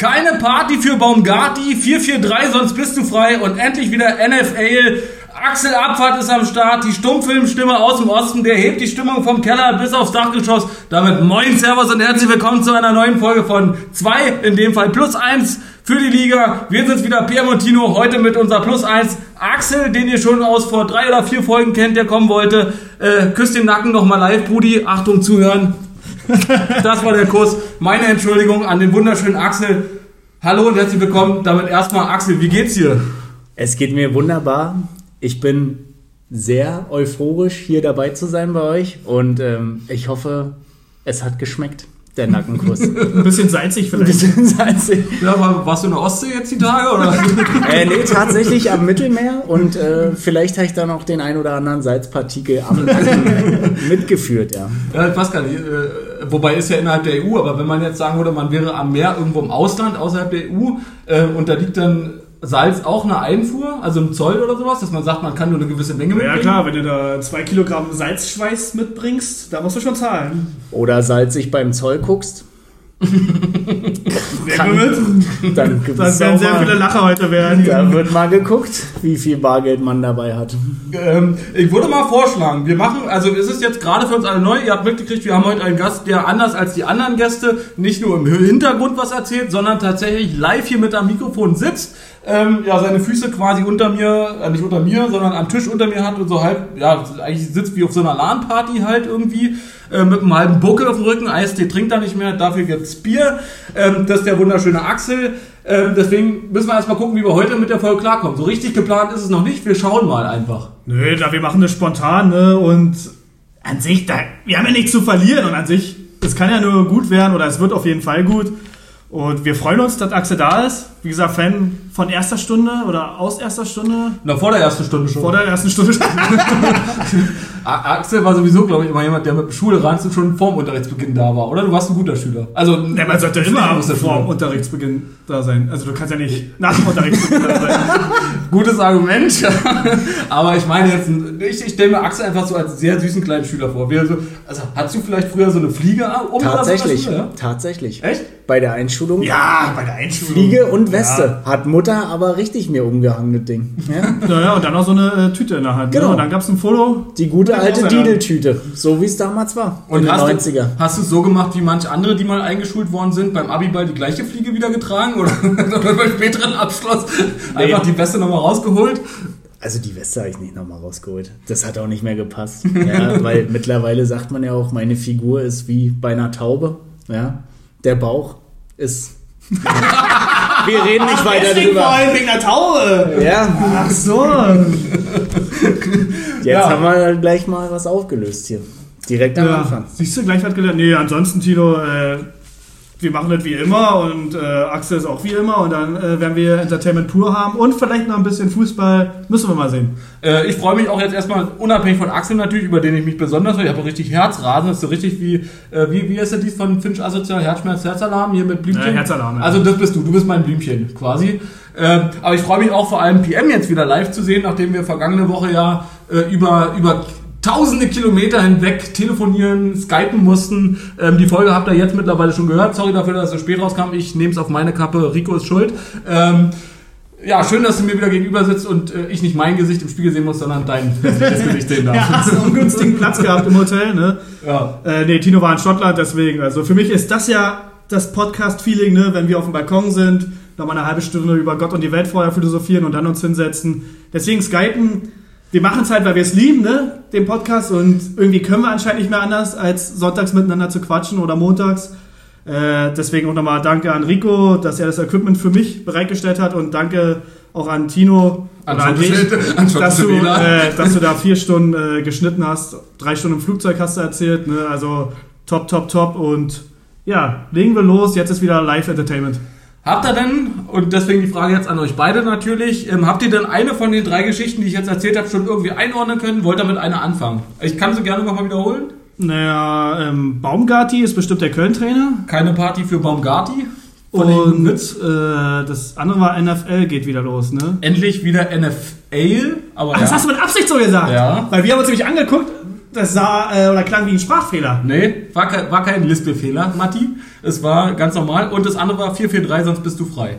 Keine Party für Baumgarti, 443, sonst bist du frei und endlich wieder NFL. Axel Abfahrt ist am Start, die Stummfilmstimme aus dem Osten, der hebt die Stimmung vom Keller bis aufs Dachgeschoss. Damit moin, Servus und herzlich willkommen zu einer neuen Folge von 2, in dem Fall plus 1 für die Liga. Wir sind wieder Pierre Montino, heute mit unser plus 1 Axel, den ihr schon aus vor drei oder vier Folgen kennt, der kommen wollte. Äh, küsst den Nacken nochmal live, Brudi. Achtung, zuhören. Das war der Kuss. Meine Entschuldigung an den wunderschönen Axel. Hallo und herzlich willkommen. Damit erstmal Axel, wie geht's dir? Es geht mir wunderbar. Ich bin sehr euphorisch, hier dabei zu sein bei euch und ähm, ich hoffe, es hat geschmeckt, der Nackenkuss. Ein bisschen salzig Ein vielleicht. bisschen salzig. Ja, aber warst du in der Ostsee jetzt die Tage? Oder? Äh, nee, tatsächlich am Mittelmeer und äh, vielleicht habe ich dann auch den ein oder anderen Salzpartikel am Nacken mitgeführt, ja. Ja, ich weiß gar nicht. Äh, wobei ist ja innerhalb der EU, aber wenn man jetzt sagen würde, man wäre am Meer irgendwo im Ausland, außerhalb der EU, äh, und da liegt dann Salz auch eine Einfuhr, also im Zoll oder sowas, dass man sagt, man kann nur eine gewisse Menge Ja mitbringen? klar, wenn du da zwei Kilogramm Salzschweiß mitbringst, da musst du schon zahlen. Oder salzig beim Zoll guckst, Wer Kann- mit? dann gibt Das es werden sehr viele mal, Lacher heute werden. da wird mal geguckt, wie viel Bargeld man dabei hat. Ähm, ich würde mal vorschlagen, wir machen, also es ist jetzt gerade für uns alle neu, ihr habt mitgekriegt, wir haben heute einen Gast, der anders als die anderen Gäste nicht nur im Hintergrund was erzählt, sondern tatsächlich live hier mit am Mikrofon sitzt, ähm, ja, seine Füße quasi unter mir, äh, nicht unter mir, sondern am Tisch unter mir hat und so halb, ja, eigentlich sitzt wie auf so einer LAN-Party halt irgendwie, äh, mit einem halben Buckel auf dem Rücken, Eistee trinkt er nicht mehr, dafür gibt's Bier, ähm, das ist der wunderschöne Axel, ähm, deswegen müssen wir erstmal gucken, wie wir heute mit der Folge klarkommen. So richtig geplant ist es noch nicht, wir schauen mal einfach. Nö, da wir machen das spontan, ne? Und an sich, da, wir haben ja nichts zu verlieren und an sich, es kann ja nur gut werden oder es wird auf jeden Fall gut. Und wir freuen uns, dass Axel da ist. Wie gesagt, Fan von erster Stunde oder aus erster Stunde. Na, vor der ersten Stunde schon. Vor der ersten Stunde. A- Axel war sowieso, glaube ich, immer jemand, der mit dem Schule ranzt schon vorm Unterrichtsbeginn da war, oder? Du warst ein guter Schüler. Also, Ja, man sollte immer aus der vor dem Schule. Unterrichtsbeginn da sein. Also du kannst ja nicht nach dem Unterrichtsbeginn da sein. Gutes Argument. Aber ich meine jetzt, ich, ich stelle mir Axel einfach so als sehr süßen kleinen Schüler vor. Wie er so, also, hattest du vielleicht früher so eine Fliege um oder so in der Tatsächlich, Schule, ja? tatsächlich. Echt? Bei der Einschulung Ja, bei der Einschulung. Fliege und Weste. Hat Mutter aber richtig mir umgehangen, das Ding. Ja? Ja, ja, und dann noch so eine äh, Tüte in der Hand. Genau. Ne? Und dann gab es ein Foto. Die gute Ja, alte ja. Dideltüte. So wie es damals war. Und in den hast 90er. du, hast du es so gemacht wie manche andere, die mal eingeschult worden sind, beim Abiball die gleiche Fliege wieder getragen oder, oder beim späteren Abschluss einfach die Weste nochmal rausgeholt? Also die Weste habe ich nicht nochmal rausgeholt. Das hat auch nicht mehr gepasst. Ja, weil mittlerweile sagt man ja auch, meine Figur ist wie bei einer Taube. Ja? Der Bauch ist. Wir reden nicht weiter Deswegen vor drüber. allem wegen der Taube. Ja, Ach so. jetzt Ja. haben wir gleich mal was aufgelöst hier. Direkt am Ja, Anfang. siehst du, gleich was gelernt. Nee, ansonsten, Tilo, äh, wir machen das wie immer und äh, Axel ist auch wie immer und dann äh, werden wir Entertainment pur haben und vielleicht noch ein bisschen Fußball. Müssen wir mal sehen. Äh, ich freue mich auch jetzt erstmal, unabhängig von Axel natürlich, über den ich mich besonders freue. Ich habe richtig Herzrasen. Das ist so richtig wie, äh, wie, wie ist der dies von Finch Asozial? Herzschmerz, Herzalarm hier mit Blümchen? Ja, Herzalarm, ja. Also das bist du, du bist mein Blümchen quasi. Ähm, aber ich freue mich auch vor allem PM jetzt wieder live zu sehen, nachdem wir vergangene Woche ja äh, über, über tausende Kilometer hinweg telefonieren, skypen mussten. Ähm, die Folge habt ihr jetzt mittlerweile schon gehört. Sorry dafür, dass es so spät rauskam. Ich nehme es auf meine Kappe. Rico ist schuld. Ähm, ja, schön, dass du mir wieder gegenüber sitzt und äh, ich nicht mein Gesicht im Spiegel sehen muss, sondern dein Gesicht sehen darf. Ja, hast einen ungünstigen Platz gehabt im Hotel, ne? Ja. Äh, nee, Tino war in Schottland, deswegen. Also für mich ist das ja das Podcast-Feeling, ne? wenn wir auf dem Balkon sind, nochmal eine halbe Stunde über Gott und die Welt vorher philosophieren und dann uns hinsetzen. Deswegen Skypen. Wir machen es halt, weil wir es lieben, ne? Den Podcast. Und irgendwie können wir anscheinend nicht mehr anders, als sonntags miteinander zu quatschen oder montags. Äh, deswegen auch nochmal danke an Rico, dass er das Equipment für mich bereitgestellt hat und danke auch an Tino An oder an dich, dass du, äh, dass du da vier Stunden äh, geschnitten hast, drei Stunden im Flugzeug hast du erzählt, ne? also top, top, top und ja, legen wir los, jetzt ist wieder Live-Entertainment. Habt ihr denn, und deswegen die Frage jetzt an euch beide natürlich, ähm, habt ihr denn eine von den drei Geschichten, die ich jetzt erzählt habe, schon irgendwie einordnen können? Wollt ihr mit einer anfangen? Ich kann sie gerne nochmal wiederholen. Naja, ähm, Baumgarti ist bestimmt der Köln-Trainer Keine Party für Baumgarti. Und äh, das andere war NFL geht wieder los, ne? Endlich wieder NFL, aber Ach, ja. das hast du mit Absicht so gesagt. Ja. Weil wir haben uns nämlich angeguckt das sah äh, oder klang wie ein Sprachfehler. Nee, war kein, war kein Lispelfehler, Matti. Es war ganz normal. Und das andere war 443, sonst bist du frei.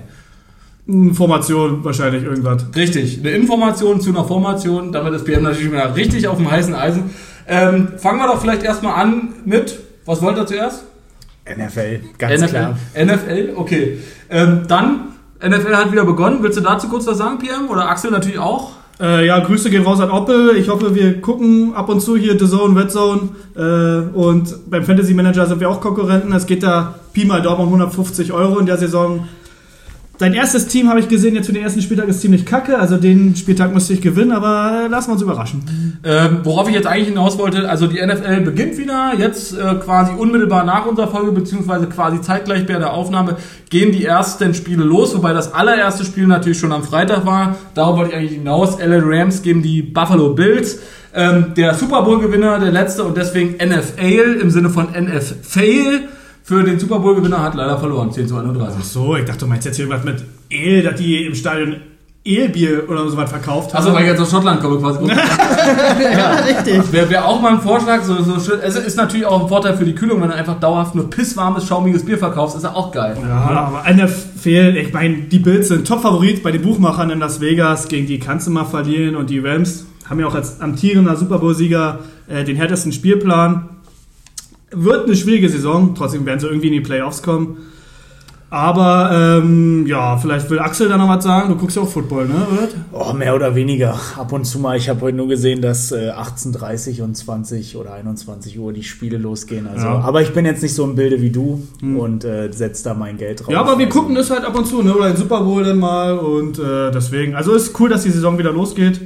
Information wahrscheinlich irgendwas. Richtig, eine Information zu einer Formation, damit ist PM natürlich wieder richtig auf dem heißen Eisen. Ähm, fangen wir doch vielleicht erstmal an mit, was wollt ihr zuerst? NFL, ganz NFL, klar. NFL, okay. Ähm, dann, NFL hat wieder begonnen. Willst du dazu kurz was sagen, PM? Oder Axel natürlich auch? Äh, ja, Grüße gehen raus an Opel. Ich hoffe, wir gucken ab und zu hier The Zone, Red Zone. Äh, und beim Fantasy Manager sind wir auch Konkurrenten. Es geht da Pi mal Daumen um 150 Euro in der Saison. Dein erstes Team habe ich gesehen, jetzt für den ersten Spieltag ist ziemlich kacke. Also den Spieltag müsste ich gewinnen, aber lassen wir uns überraschen. Ähm, worauf ich jetzt eigentlich hinaus wollte, also die NFL beginnt wieder, jetzt äh, quasi unmittelbar nach unserer Folge, beziehungsweise quasi zeitgleich bei der Aufnahme, gehen die ersten Spiele los, wobei das allererste Spiel natürlich schon am Freitag war. Darauf wollte ich eigentlich hinaus. LA Rams gegen die Buffalo Bills. Ähm, der Super Bowl-Gewinner, der letzte und deswegen NFL im Sinne von NFL für den Super Bowl-Gewinner hat leider verloren, 10 zu 31. Ach so, ich dachte, du meinst jetzt hier irgendwas mit Ale, dass die im Stadion Eelbier oder so was verkauft haben. Achso, weil ich jetzt aus Schottland komme quasi. ja, richtig. Wäre wär auch mal ein Vorschlag, so, so schön. Es ist natürlich auch ein Vorteil für die Kühlung, wenn du einfach dauerhaft nur pisswarmes, schaumiges Bier verkaufst, ist ja auch geil. Ja, aber einer fehlt. Ich meine, die Bills sind Top-Favorit bei den Buchmachern in Las Vegas. Gegen die kannst du mal verlieren. Und die Rams haben ja auch als amtierender Super Bowl-Sieger äh, den härtesten Spielplan. Wird eine schwierige Saison. Trotzdem werden sie irgendwie in die Playoffs kommen. Aber ähm, ja, vielleicht will Axel da noch was sagen. Du guckst ja auch Football, ne? Oder? Oh, mehr oder weniger. Ab und zu mal. Ich habe heute nur gesehen, dass äh, 18.30 und 20 oder 21 Uhr die Spiele losgehen. Also, Ja. Aber ich bin jetzt nicht so im Bilde wie du und äh, setze da mein Geld drauf. Ja, aber wir Also, gucken das halt ab und zu, ne? Oder den Super Bowl dann mal. Und äh, deswegen. Also ist cool, dass die Saison wieder losgeht.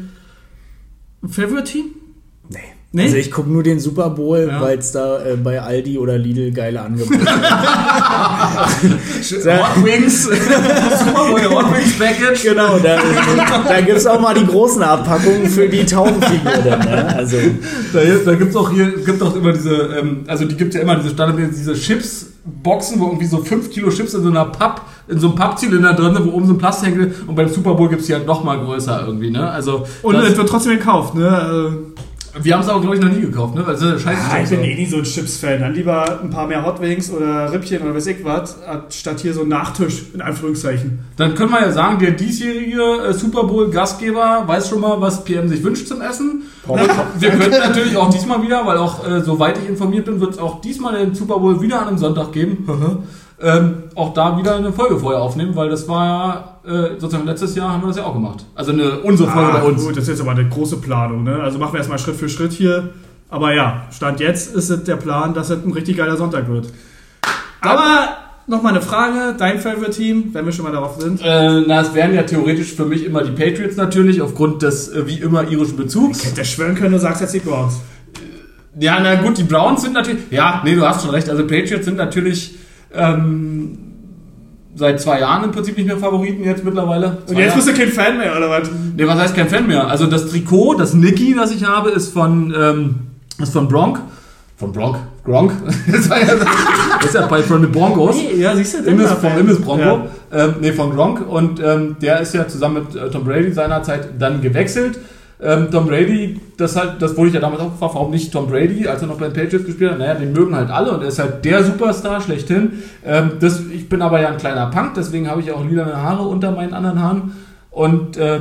Favorite Team? Nee. Also ich gucke nur den Super Bowl, Ja. weil es da äh, bei Aldi oder Lidl geile Angebote gibt. Hot Wings, Super Bowl Hot Wings Package. genau, da, da gibt es auch mal die großen Abpackungen für die Taubenfigur. Dann, ne? Also Da, da gibt's auch hier, gibt auch immer diese, ähm, also die gibt ja immer diese Standard, diese Chips-Boxen, wo irgendwie so 5 Kilo Chips in so einer Papp, in so einem Pappzylinder drin sind, wo oben so ein Plastikhängel und beim Super Bowl gibt's die halt noch mal größer irgendwie, ne? Also, Und das, es wird trotzdem gekauft, ne? Wir haben es aber, glaube ich, noch nie gekauft, ne? Also, scheiße. Ah, ich bin eh nicht so ein Chips-Fan. Dann lieber ein paar mehr Hot Wings oder Rippchen oder weiß ich was, statt hier so ein Nachtisch, in Anführungszeichen. Dann können wir ja sagen, der diesjährige äh, Super Bowl-Gastgeber weiß schon mal, was PM sich wünscht zum Essen. Wir könnten natürlich auch diesmal wieder, weil auch, äh, soweit ich informiert bin, wird es auch diesmal den Super Bowl wieder an einem Sonntag geben. Ähm, auch da wieder eine Folge vorher aufnehmen, weil das war ja, äh, sozusagen letztes Jahr haben wir das ja auch gemacht. Also eine, unsere Folge Ah, bei uns. Gut, das ist jetzt aber eine große Planung, ne? Also machen wir erstmal Schritt für Schritt hier. Aber ja, Stand jetzt ist es der Plan, dass es ein richtig geiler Sonntag wird. Aber nochmal eine Frage, dein Favorite-Team, wenn wir schon mal darauf sind. Äh, na, es wären ja theoretisch für mich immer die Patriots natürlich, aufgrund des, äh, wie immer, irischen Bezugs. Ich hätte schwören können, du sagst jetzt die Browns. Ja, na gut, die Browns sind natürlich. Ja, nee, du hast schon recht. Also Patriots sind natürlich ähm, seit zwei Jahren im Prinzip nicht mehr Favoriten jetzt mittlerweile. Und Zwei jetzt Jahre. bist du kein Fan mehr, oder was? Nee, was heißt kein Fan mehr? Also das Trikot, das Niki, das ich habe, ist von, ähm, ist von Bronk. Von Bronk? Gronk? das war ja, das ist ja bei von den Broncos. Ja, siehst du, Immis, vom Immis Bronco. Ja. Ähm, nee, von Gronk. Und ähm, der ist ja zusammen mit äh, Tom Brady seinerzeit dann gewechselt. Ähm, Tom Brady, das halt, das wurde ich ja damals auch gefragt, warum nicht Tom Brady, als er noch bei den Patriots gespielt hat. Naja, den mögen halt alle und er ist halt der Superstar schlechthin. Ähm, das, ich bin aber ja ein kleiner Punk, deswegen habe ich auch lilane Haare unter meinen anderen Haaren. Und äh,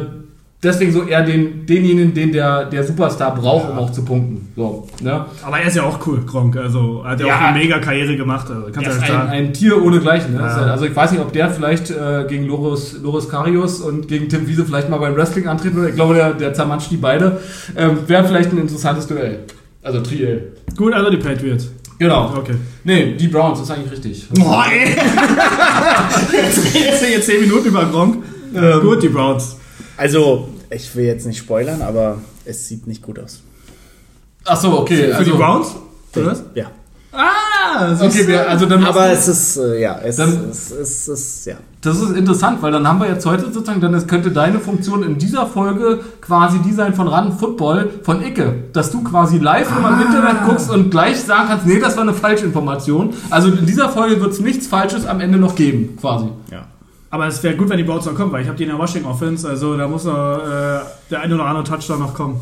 deswegen so eher den, denjenigen, den der, der Superstar braucht, um auch zu punkten. So, ne? Aber er ist ja auch cool, Gronk. Also hat ja, Ja. auch eine mega Karriere gemacht. Also, kannst Er du ist ja ein, sagen. ein Tier ohne Gleichen. Ne? Ja. Also ich weiß nicht, ob der vielleicht äh, gegen Loris, Loris Karius und gegen Tim Wiese vielleicht mal beim Wrestling antreten würde. Ich glaube, der, der zermatscht die beide. Ähm, Wäre vielleicht ein interessantes Duell. Also Triel. Gut, also die Patriots. Genau. Okay. Nee, die Browns, das ist eigentlich richtig. Boah, ey. jetzt redest du jetzt 10 Minuten über Gronk. Ähm, Gut, die Browns. Also, ich will jetzt nicht spoilern, aber es sieht nicht gut aus. Ach so, okay. Für also, die Browns? Oder was? Ja. Ah, siehst Okay, wir, also dann Aber es ist, äh, ja, es, Dann- es, es, ist, ja. Das ist interessant, weil dann haben wir jetzt heute sozusagen, dann ist- könnte deine Funktion in dieser Folge quasi die sein von Run Football von Icke, dass du quasi live immer im Internet guckst und gleich sagen kannst, nee, das war eine Falschinformation. Also in dieser Folge wird es nichts Falsches am Ende noch geben, quasi. ja. Aber es wäre gut, wenn die Browns noch kommen, weil ich habe die in der Washington Offense, also da muss noch äh, der eine oder andere Touchdown noch kommen.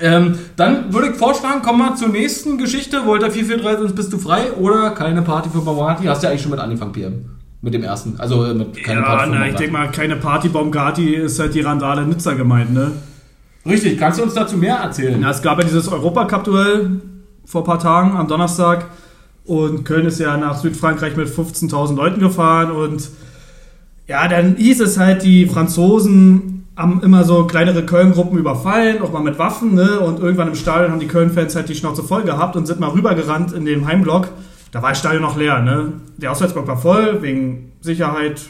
Ähm, dann würde ich vorschlagen, kommen wir zur nächsten Geschichte. Volta 443, sonst bist du frei. Oder keine Party für Baumgarti. Hast ja eigentlich schon mit angefangen, PM. Mit dem ersten. Also äh, mit keine Ja, Party für na, ich denke mal, keine Party Baumgarti ist halt die Randale Nizza gemeint, ne? Richtig, kannst du uns dazu mehr erzählen? Ja, es gab ja dieses Europacup-Duell vor ein paar Tagen am Donnerstag und Köln ist ja nach Südfrankreich mit 15.000 Leuten gefahren und ja, dann hieß es halt, die Franzosen haben immer so kleinere Köln-Gruppen überfallen, auch mal mit Waffen, ne? Und irgendwann im Stadion haben die Köln-Fans halt die Schnauze voll gehabt und sind mal rübergerannt in den Heimblock. Da war das Stadion noch leer, ne? Der Auswärtsblock war voll, wegen Sicherheit,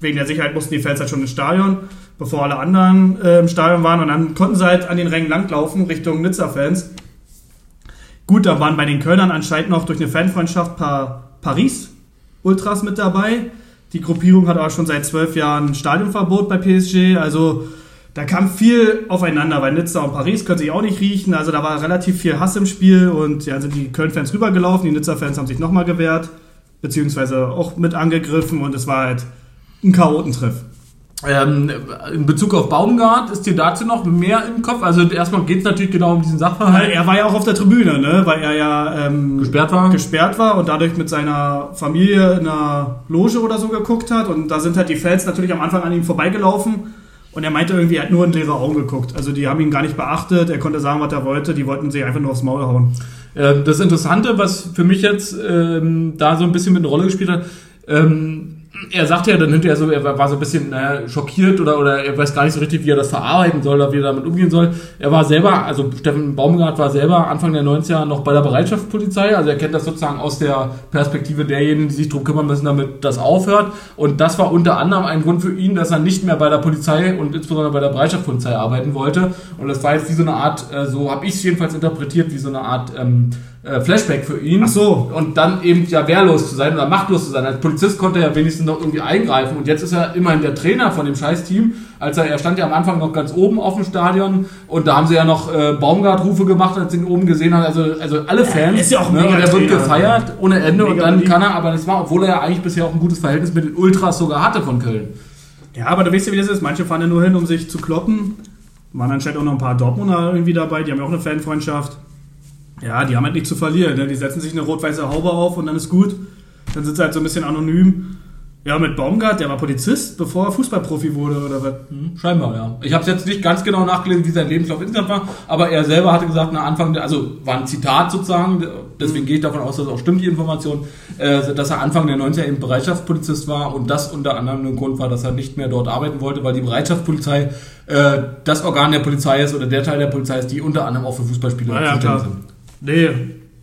wegen der Sicherheit mussten die Fans halt schon ins Stadion, bevor alle anderen äh, im Stadion waren. Und dann konnten sie halt an den Rängen langlaufen, Richtung Nizza-Fans. Gut, da waren bei den Kölnern anscheinend noch durch eine Fanfreundschaft paar Paris-Ultras mit dabei. Die Gruppierung hat aber schon seit zwölf Jahren Stadionverbot bei PSG. Also da kam viel aufeinander, weil Nizza und Paris können sich auch nicht riechen. Also da war relativ viel Hass im Spiel und ja, sind die Köln-Fans rübergelaufen. Die Nizza-Fans haben sich nochmal gewehrt, beziehungsweise auch mit angegriffen und es war halt ein Chaotentreff. Ähm, in Bezug auf Baumgart, ist dir dazu noch mehr im Kopf? Also erstmal geht es natürlich genau um diesen Sachverhalt. er war ja auch auf der Tribüne, ne? weil er ja ähm, Gesperrt war? gesperrt war und dadurch mit seiner Familie in einer Loge oder so geguckt hat. Und da sind halt die Fans natürlich am Anfang an ihm vorbeigelaufen. Und er meinte irgendwie, er hat nur in leere Augen geguckt. Also die haben ihn gar nicht beachtet. Er konnte sagen, was er wollte. Die wollten sich einfach nur aufs Maul hauen. Ähm, das Interessante, was für mich jetzt ähm, da so ein bisschen mit eine Rolle gespielt hat, ähm, er sagte ja dann hinterher so, er war so ein bisschen naja, schockiert oder, oder er weiß gar nicht so richtig, wie er das verarbeiten soll oder wie er damit umgehen soll. Er war selber, also Steffen Baumgart war selber Anfang der 90er noch bei der Bereitschaftspolizei, also er kennt das sozusagen aus der Perspektive derjenigen, die sich darum kümmern müssen, damit das aufhört. Und das war unter anderem ein Grund für ihn, dass er nicht mehr bei der Polizei und insbesondere bei der Bereitschaftspolizei arbeiten wollte. Und das war jetzt wie so eine Art, äh, so habe ich es jedenfalls interpretiert, wie so eine Art ähm, äh, Flashback für ihn. Ach so. Und dann eben ja wehrlos zu sein oder machtlos zu sein. Als Polizist konnte er ja wenigstens noch irgendwie eingreifen. Und jetzt ist er immerhin der Trainer von dem Scheiß-Team. Als er, er stand ja am Anfang noch ganz oben auf dem Stadion und da haben sie ja noch äh, Baumgart-Rufe gemacht, als sie ihn oben gesehen haben. Also, also alle Fans. ist ja auch ein ne? Und er wird gefeiert ohne Ende und dann kann er, aber das war, obwohl er ja eigentlich bisher auch ein gutes Verhältnis mit den Ultras sogar hatte von Köln. Ja, aber du weißt ja, wie das ist. Manche fahren ja nur hin, um sich zu kloppen. Waren anscheinend auch noch ein paar Dortmunder irgendwie dabei. Die haben ja auch eine Fanfreundschaft. Ja, die haben halt nichts zu verlieren. Ne? Die setzen sich eine rot-weiße Haube auf und dann ist gut. Dann sind sie halt so ein bisschen anonym. Ja, mit Baumgart, der war Polizist, bevor er Fußballprofi wurde oder was. Hm, Scheinbar, ja. Ich habe es jetzt nicht ganz genau nachgelesen, wie sein Lebenslauf insgesamt war, aber er selber hatte gesagt, na Anfang, der, also war ein Zitat sozusagen, deswegen gehe ich davon aus, dass auch stimmt die Information, äh, dass er Anfang der 90er eben Bereitschaftspolizist war und das unter anderem ein Grund war, dass er nicht mehr dort arbeiten wollte, weil die Bereitschaftspolizei äh, das Organ der Polizei ist oder der Teil der Polizei ist, die unter anderem auch für Fußballspiele Ja, ja, zuständig sind. Nee,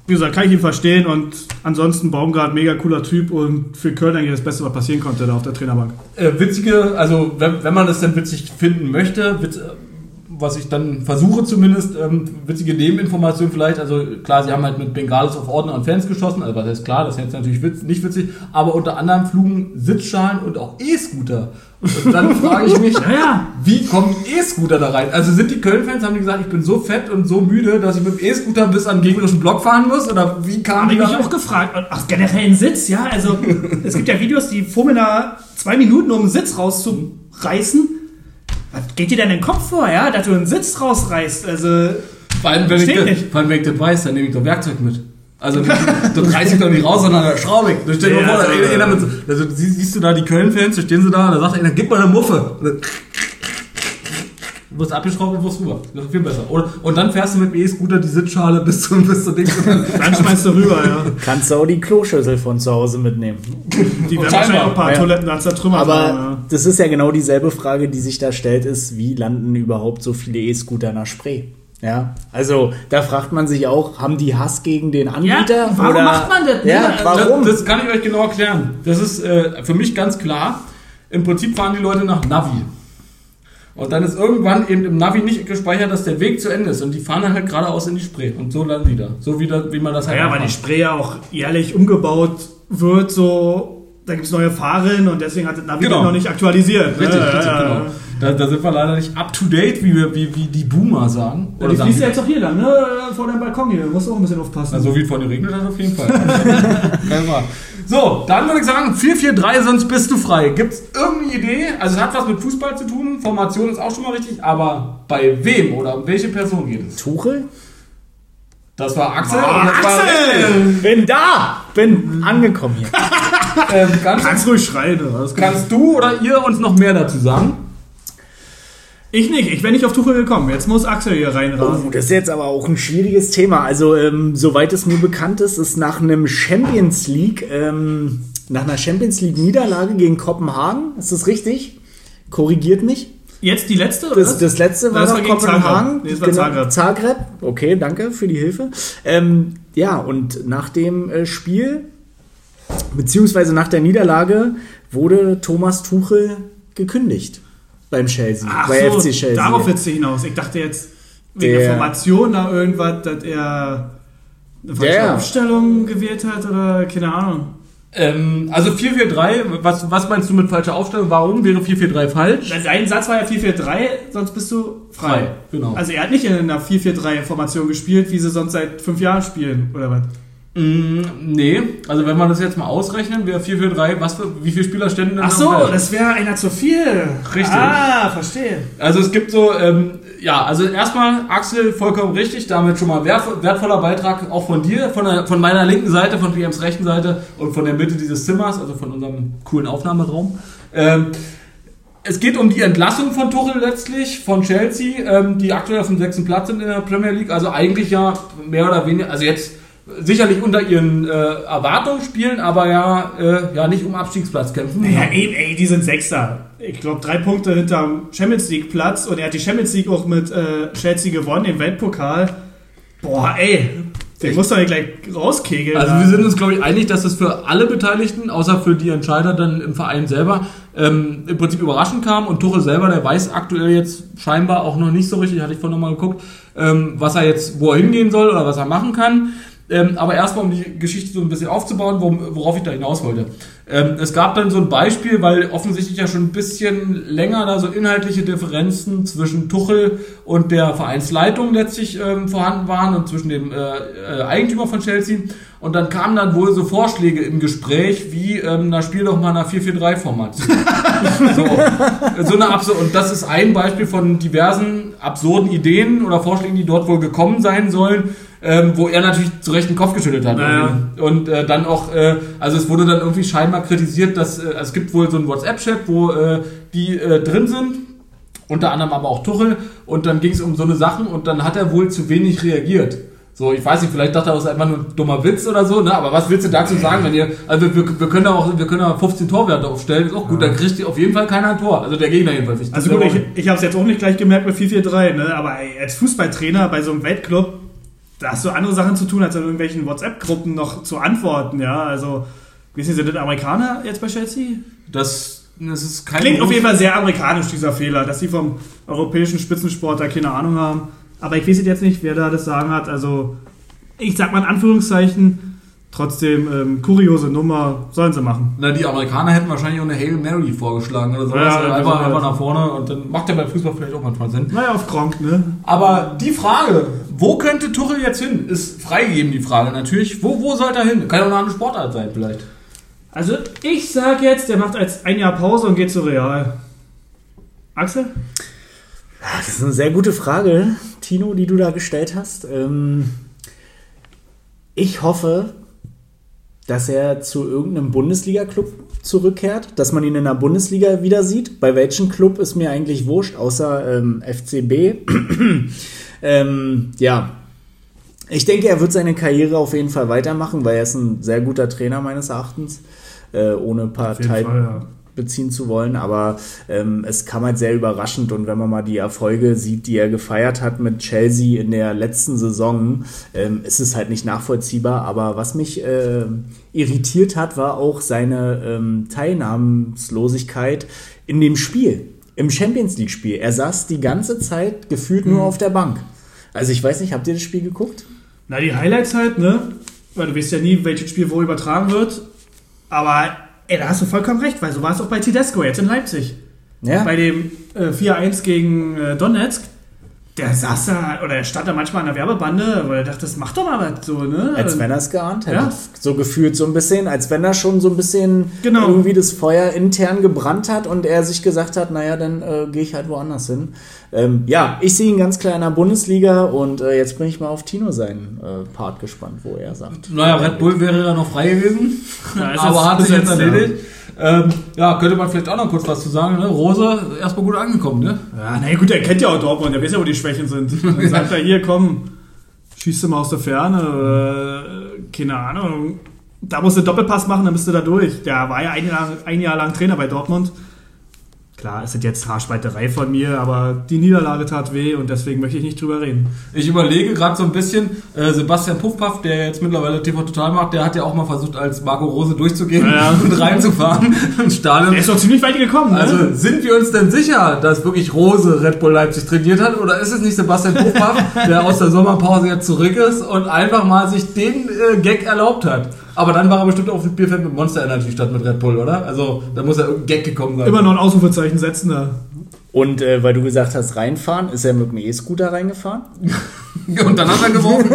wie gesagt, kann ich ihn verstehen und ansonsten Baumgart, mega cooler Typ und für Köln eigentlich das Beste, was passieren konnte da auf der Trainerbank. Äh, witzige, also wenn, wenn man das denn witzig finden möchte, witz, was ich dann versuche zumindest, ähm, witzige Nebeninformationen vielleicht, also klar, sie haben halt mit Bengalis auf Ordner und Fans geschossen, also was heißt klar, das ist jetzt natürlich witz, nicht witzig, aber unter anderem flogen Sitzschalen und auch E-Scooter. Und dann frage ich mich, ja. wie kommen E-Scooter da rein? Also sind die Köln-Fans, haben die gesagt, ich bin so fett und so müde, dass ich mit dem E-Scooter bis an den gegnerischen Block fahren muss? Oder wie Habe die ich da mich rein? auch gefragt. Ach, generell ein Sitz, ja. Also, es gibt ja Videos, die fummeln da zwei Minuten, um einen Sitz rauszureißen. Was geht dir denn in den Kopf vor, ja? Dass du einen Sitz rausreißt. Also, Vor allem, wenn ich, das- vor allem, wenn ich das weiß, dann nehme ich doch Werkzeug mit. Also, das, das reiß ich doch nicht raus, sondern schraube ich. Da Ja, vor, also, also, sie- siehst du da die Köln-Fans, da stehen sie da, da sagt einer, gib mal eine Muffe. Und dann, du wirst abgeschraubt und wirst rüber. Das ist viel besser. Oder, und dann fährst du mit dem E-Scooter die Sitzschale bis zum, bis zum Ding. Dann, schmeißt du rüber, ja. Kannst du auch die Kloschüssel von zu Hause mitnehmen. Die werden wahrscheinlich auch ein paar Ja. Toiletten als zertrümmert Aber haben, ja. das ist ja genau dieselbe Frage, die sich da stellt, ist, wie landen überhaupt so viele E-Scooter nach Spree? Ja, also da fragt man sich auch, haben die Hass gegen den Anbieter? warum oder, macht man das? Ja, Ja, warum? Das, das kann ich euch genau erklären. Das ist äh, für mich ganz klar. Im Prinzip fahren die Leute nach Navi. Und dann ist irgendwann eben im Navi nicht gespeichert, dass der Weg zu Ende ist. Und die fahren dann halt geradeaus in die Spree. Und so landen die da. So wie, da, wie man das halt Ja, weil die macht. Spree ja auch jährlich umgebaut wird, so. Da gibt es neue Fahrrillen und deswegen hat das Navi Genau. noch nicht aktualisiert. Richtig, ja, richtig, genau. Da, da sind wir leider nicht up to date, wie, wir, wie, wie die Boomer sagen. Ja, die sagen fließt ja jetzt auch hier lang, ne? Vor deinem Balkon hier. Du musst auch ein bisschen aufpassen. Na, so wie es von dir regnet hat, auf jeden Fall. Kein Wahr. so, dann würde ich sagen, 4-4-3, sonst bist du frei. Gibt es irgendeine Idee? Also es hat was mit Fußball zu tun, Formation ist auch schon mal richtig, aber bei wem oder um welche Person geht es? Tuchel? Das war Axel. Und das war Axel! Bin da! Bin angekommen hier. ähm, ganz, Kannst ruhig schreien. Das kannst du oder ihr uns noch mehr dazu sagen? Ich nicht. Ich wäre nicht auf Tuchel gekommen. Jetzt muss Axel hier reinrasen. Oh, das ist jetzt aber auch ein schwieriges Thema. Also, ähm, soweit es mir bekannt ist, ist nach einem Champions League, ähm, nach einer Champions League Niederlage gegen Kopenhagen, ist das richtig? Korrigiert mich. Jetzt die letzte, oder? Das, das letzte war, Das war Kopenhagen. Zagreb. Nee, das war Genau, Zagreb. Zagreb. Okay, danke für die Hilfe. Ähm, ja, und nach dem äh, Spiel, beziehungsweise nach der Niederlage, wurde Thomas Tuchel gekündigt beim Chelsea, Ach bei so, FC Chelsea. darauf willst du hinaus. Ich dachte jetzt wegen der, Der- Formation da irgendwas, dass er eine falsche. Aufstellung gewählt hat oder keine Ahnung. Ähm, also 4-4-3, was, was meinst du mit falscher Aufstellung? Warum wäre 4-4-3 falsch? Sein Satz war ja 4-4-3, sonst bist du frei. Frei, genau. Also er hat nicht in einer 4-4-3-Formation gespielt, wie sie sonst seit fünf Jahren spielen, oder was? Mm, nee, also wenn man das jetzt mal ausrechnen, wäre 4-4-3, was für, wie viele Spieler ständen denn Ach so, das wäre einer zu viel. Richtig. Ah, verstehe. Also es gibt so, ähm, ja, also erstmal Axel, vollkommen richtig, damit schon mal wertvo- wertvoller Beitrag auch von dir, von, der, von meiner linken Seite, von PMs rechten Seite und von der Mitte dieses Zimmers, also von unserem coolen Aufnahmeraum. Ähm, es geht um die Entlassung von Tuchel letztlich, von Chelsea, ähm, die aktuell auf dem sechsten Platz sind in der Premier League, also eigentlich ja mehr oder weniger, also jetzt sicherlich unter ihren äh, Erwartungen spielen, aber ja, äh, ja nicht um Abstiegsplatz kämpfen. Naja, eben, ey, die sind Sechster. Ich glaube, drei Punkte hinterm Champions League Platz und er hat die Champions League auch mit äh, Chelsea gewonnen, den Weltpokal. Boah, ey, den muss doch hier gleich rauskegeln. Also wir sind uns, glaube ich, einig, dass es für alle Beteiligten, außer für die Entscheider dann im Verein selber, ähm, im Prinzip überraschend kam. Und Tuchel selber, der weiß aktuell jetzt scheinbar auch noch nicht so richtig, hatte ich vorhin nochmal geguckt, ähm, was er jetzt, wo er hingehen soll oder was er machen kann. Ähm, aber erstmal, um die Geschichte so ein bisschen aufzubauen, worauf ich da hinaus wollte. Ähm, es gab dann so ein Beispiel, weil offensichtlich ja schon ein bisschen länger da so inhaltliche Differenzen zwischen Tuchel und der Vereinsleitung letztlich ähm, vorhanden waren und zwischen dem äh, äh, Eigentümer von Chelsea. Und dann kamen dann wohl so Vorschläge im Gespräch, wie, ähm, na spiel doch mal einer 4-4-3-Formation. so, so eine Absur und das ist ein Beispiel von diversen absurden Ideen oder Vorschlägen, die dort wohl gekommen sein sollen, ähm, wo er natürlich zu Recht den Kopf geschüttelt hat. Naja. Und äh, dann auch, äh, also es wurde dann irgendwie scheinbar kritisiert, dass äh, es gibt wohl so einen WhatsApp-Chat, wo äh, die äh, drin sind, unter anderem aber auch Tuchel, und dann ging es um so eine Sachen und dann hat er wohl zu wenig reagiert. So, ich weiß nicht, vielleicht dachte er, das ist einfach nur ein dummer Witz oder so, ne? Aber was willst du dazu sagen, wenn ihr, also wir, wir können da auch, wir können da 15 Torwerte aufstellen, ist auch gut, dann kriegt ihr auf jeden Fall keiner ein Tor. Also der Gegner jedenfalls nicht. Also gut, ich, ich habe es jetzt auch nicht gleich gemerkt mit 4-4-3, ne? aber ey, als Fußballtrainer bei so einem Weltclub, da hast du andere Sachen zu tun, als in irgendwelchen WhatsApp-Gruppen noch zu antworten, ja, also, wie sind das Amerikaner jetzt bei Chelsea? das, das ist kein Klingt auf jeden Fall sehr amerikanisch, dieser Fehler, dass sie vom europäischen Spitzensport da keine Ahnung haben. Aber ich weiß jetzt nicht, wer da das Sagen hat. Also, ich sag mal in Anführungszeichen, trotzdem ähm, kuriose Nummer, sollen sie machen. Na, die Amerikaner hätten wahrscheinlich auch eine Hail Mary vorgeschlagen oder sowas. Ja, das einfach, einfach nach vorne und dann macht der beim Fußball vielleicht auch manchmal Sinn. Naja, auf Gronk, ne? Aber die Frage, wo könnte Tuchel jetzt hin, ist freigegeben, die Frage natürlich. Wo, wo sollte er hin? Kann ja auch eine andere Sportart sein, vielleicht. Also, ich sag jetzt, der macht als ein Jahr Pause und geht zu Real. Axel? Das ist eine sehr gute Frage, Tino, die du da gestellt hast. Ähm, ich hoffe, dass er zu irgendeinem Bundesliga-Club zurückkehrt, dass man ihn in der Bundesliga wieder sieht. Bei welchem Club ist mir eigentlich wurscht, außer ähm, FCB. Ähm, ja, ich denke, er wird seine Karriere auf jeden Fall weitermachen, weil er ist ein sehr guter Trainer meines Erachtens, äh, ohne Partei ja. beziehen zu wollen, aber ähm, es kam halt sehr überraschend und wenn man mal die Erfolge sieht, die er gefeiert hat mit Chelsea in der letzten Saison, ähm, ist es halt nicht nachvollziehbar. Aber was mich äh, irritiert hat, war auch seine ähm, Teilnahmslosigkeit in dem Spiel, im Champions League-Spiel. Er saß die ganze Zeit gefühlt nur auf der Bank. Also ich weiß nicht, habt ihr das Spiel geguckt? Na, die Highlights halt, ne? Weil du weißt ja nie, welches Spiel wo übertragen wird. Aber, ey, da hast du vollkommen recht, weil so war es auch bei Tedesco jetzt in Leipzig. Ja. bei dem äh, 4-1 gegen äh, Donetsk, der saß da, oder er stand da manchmal an der Werbebande, weil er dachte, das macht doch mal was so, ne? Als wenn er es geahnt hätte. Ja. So gefühlt so ein bisschen, als wenn er schon so ein bisschen Genau. irgendwie das Feuer intern gebrannt hat und er sich gesagt hat, naja, dann äh, gehe ich halt woanders hin. Ähm, ja, ich sehe ihn ganz klar in der Bundesliga und äh, jetzt bin ich mal auf Tino seinen äh, Part gespannt, wo er sagt. Naja, Red Bull wäre ja noch frei gewesen. Ja, aber hat sich jetzt erledigt. Ähm, ja, könnte man vielleicht auch noch kurz was zu sagen. Ne? Rose, erstmal gut angekommen, ne? Ja, naja, gut, er kennt ja auch Dortmund, der weiß ja, wo die Schwächen sind. Dann sagt er, hier, komm, schießt du mal aus der Ferne, äh, keine Ahnung. Da musst du Doppelpass machen, dann bist du da durch. Der war ja ein Jahr, ein Jahr lang Trainer bei Dortmund. Klar, ist das jetzt Haarspalterei von mir, aber die Niederlage tat weh und deswegen möchte ich nicht drüber reden. Ich überlege gerade so ein bisschen, äh, Sebastian Puffpaff, der jetzt mittlerweile TV Total macht, der hat ja auch mal versucht, als Marco Rose durchzugehen Ja. und reinzufahren ins Stadion. Er ist doch ziemlich weit gekommen, ne? Also sind wir uns denn sicher, dass wirklich Rose Red Bull Leipzig trainiert hat oder ist es nicht Sebastian Puffpaff, der aus der Sommerpause jetzt zurück ist und einfach mal sich den äh, Gag erlaubt hat? Aber dann war er bestimmt auf dem Bierfeld mit Monster Energy statt mit Red Bull, oder? Also da muss ja irgendein Gag gekommen sein. Immer noch ein Ausrufezeichen setzen da. Und äh, weil du gesagt hast, reinfahren, ist er mit dem E-Scooter reingefahren? Und dann hat er geworfen.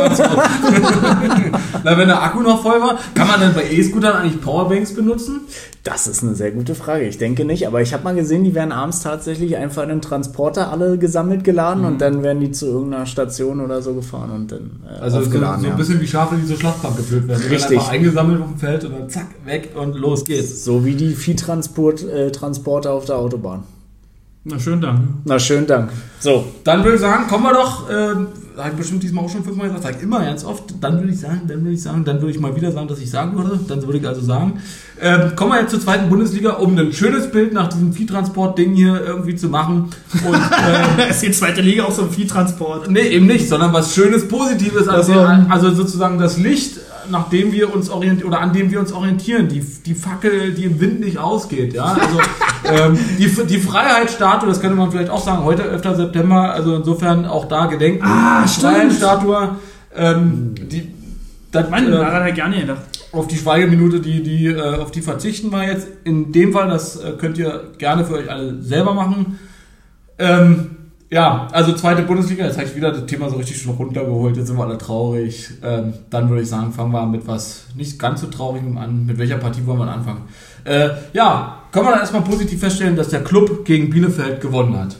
Na, wenn der Akku noch voll war, kann man dann bei E-Scootern eigentlich Powerbanks benutzen? Das ist eine sehr gute Frage. Ich denke nicht, aber ich habe mal gesehen, die werden abends tatsächlich einfach in einen Transporter alle gesammelt geladen und dann werden die zu irgendeiner Station oder so gefahren und dann äh, Also so, so ein bisschen wie Schafe, die zur Schlachtbank geführt werden. Die werden Richtig. einfach eingesammelt auf dem Feld und dann zack, weg und los geht's. So wie die Viehtransporter äh, auf der Autobahn. Na, schön Dank. Na, schönen Dank. So, Dann würde ich sagen, kommen wir doch, äh, habe ich bestimmt diesmal auch schon fünfmal gesagt, sag ich immer ganz oft, dann würde ich sagen, dann würde ich sagen, dann würde ich mal wieder sagen, dass ich sagen würde, dann würde ich also sagen, ähm, kommen wir jetzt zur zweiten Bundesliga, um ein schönes Bild nach diesem Viehtransport-Ding hier irgendwie zu machen und äh, ist die zweite Liga auch so ein Viehtransport. Nee, eben nicht, sondern was Schönes, Positives. Also, Also- also sozusagen das Licht, nach dem wir uns orientieren oder an dem wir uns orientieren, die, die Fackel, die im Wind nicht ausgeht. Ja? Also ähm, die, die Freiheitsstatue, das könnte man vielleicht auch sagen, heute 11. September, also insofern auch da gedenken. Ah, stimmt. Freiheitsstatue, ähm, die, das, Mann, äh, daran hätte nicht gedacht. auf die Schweigeminute, die, die, äh, auf die verzichten wir jetzt. In dem Fall, das äh, könnt ihr gerne für euch alle selber machen. Ähm, ja, also zweite Bundesliga, jetzt habe ich wieder das Thema so richtig schon runtergeholt, jetzt sind wir alle traurig. Ähm, dann würde ich sagen, fangen wir mit was nicht ganz so traurigem an. Mit welcher Partie wollen wir anfangen? Äh, ja, können wir dann erstmal positiv feststellen, dass der Club gegen Bielefeld gewonnen hat.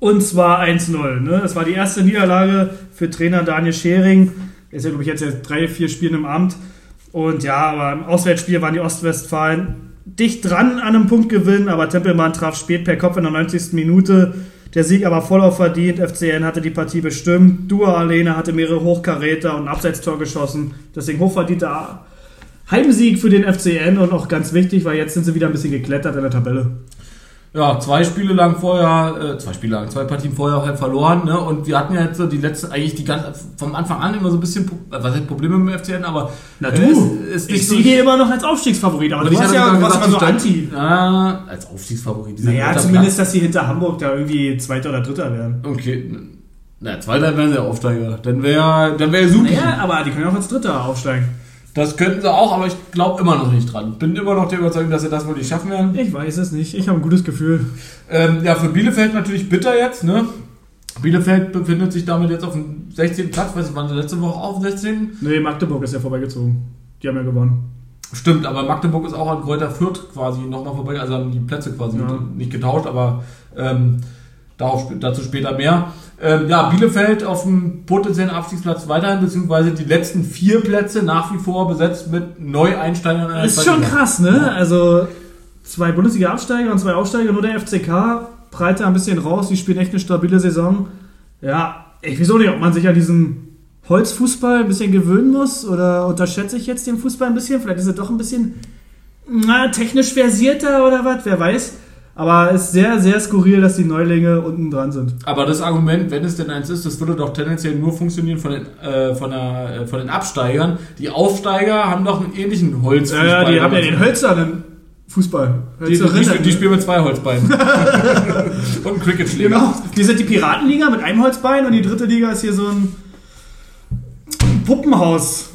Und zwar 1-0. Ne? Das war die erste Niederlage für Trainer Daniel Schering. Er ist ja, glaube ich, jetzt drei, vier Spielen im Amt. Und ja, aber im Auswärtsspiel waren die Ostwestfalen dicht dran an einem Punktgewinn, aber Tempelmann traf spät per Kopf in der 90. Minute. Der Sieg aber voll auf verdient. FCN hatte die Partie bestimmt. Dua Alena hatte mehrere Hochkaräter und ein Abseitstor geschossen. Deswegen hochverdienter Heimsieg für den FCN und auch ganz wichtig, weil jetzt sind sie wieder ein bisschen geklettert in der Tabelle. Ja, zwei Spiele lang vorher, äh, zwei Spiele lang, zwei Partien vorher halt verloren, ne? Und wir hatten ja jetzt so die letzten, eigentlich die ganz, vom Anfang an immer so ein bisschen, Pro- was heißt Probleme mit dem FCN, aber Na äh, du, ist, ist ich so. sehe die immer noch als Aufstiegsfavorit, aber du warst ja, du warst immer so anti. Ah, als Aufstiegsfavorit. Naja, dritter zumindest, dass sie hinter Hamburg da irgendwie Zweiter oder Dritter werden. Okay. Na, zweiter wären sie ja Aufsteiger. Dann wäre dann wär super. Naja, aber die können auch als Dritter aufsteigen. Das könnten sie auch, aber ich glaube immer noch nicht dran. Bin immer noch der Überzeugung, dass sie das wohl nicht schaffen werden. Ich weiß es nicht, ich habe ein gutes Gefühl. Ähm, ja, für Bielefeld natürlich bitter jetzt, ne? Bielefeld befindet sich damit jetzt auf dem 16. Platz. Weiß ich, waren sie letzte Woche auf dem 16. Nee, Magdeburg ist ja vorbeigezogen. Die haben ja gewonnen. Stimmt, aber Magdeburg ist auch an Kräuter Fürth quasi nochmal vorbei, also haben die Plätze quasi Ja. nicht getauscht, aber ähm, darauf, dazu später mehr. Ähm, ja, Bielefeld auf dem potenziellen Abstiegsplatz weiterhin, beziehungsweise die letzten vier Plätze nach wie vor besetzt mit Neueinsteigern. in der Ist schon krass, ne? Also zwei Bundesliga-Absteiger und zwei Aufsteiger, nur der FCK prallt da ein bisschen raus, die spielen echt eine stabile Saison. Ja, ich auch nicht, ob man sich an diesem Holzfußball ein bisschen gewöhnen muss oder unterschätze ich jetzt den Fußball ein bisschen? Vielleicht ist er doch ein bisschen na, technisch versierter oder was, wer weiß. Aber es ist sehr, sehr skurril, dass die Neulinge unten dran sind. Aber das Argument, wenn es denn eins ist, das würde doch tendenziell nur funktionieren von den, äh, von, der, äh, von den Absteigern. Die Aufsteiger haben doch einen ähnlichen Holzfußball. Ja, die haben ja den hölzernen Fußball. Die, die, die, die spielen mit zwei Holzbeinen. und einen Cricketschläger. Genau. Wir sind die Piratenliga mit einem Holzbein und die dritte Liga ist hier so ein Puppenhaus.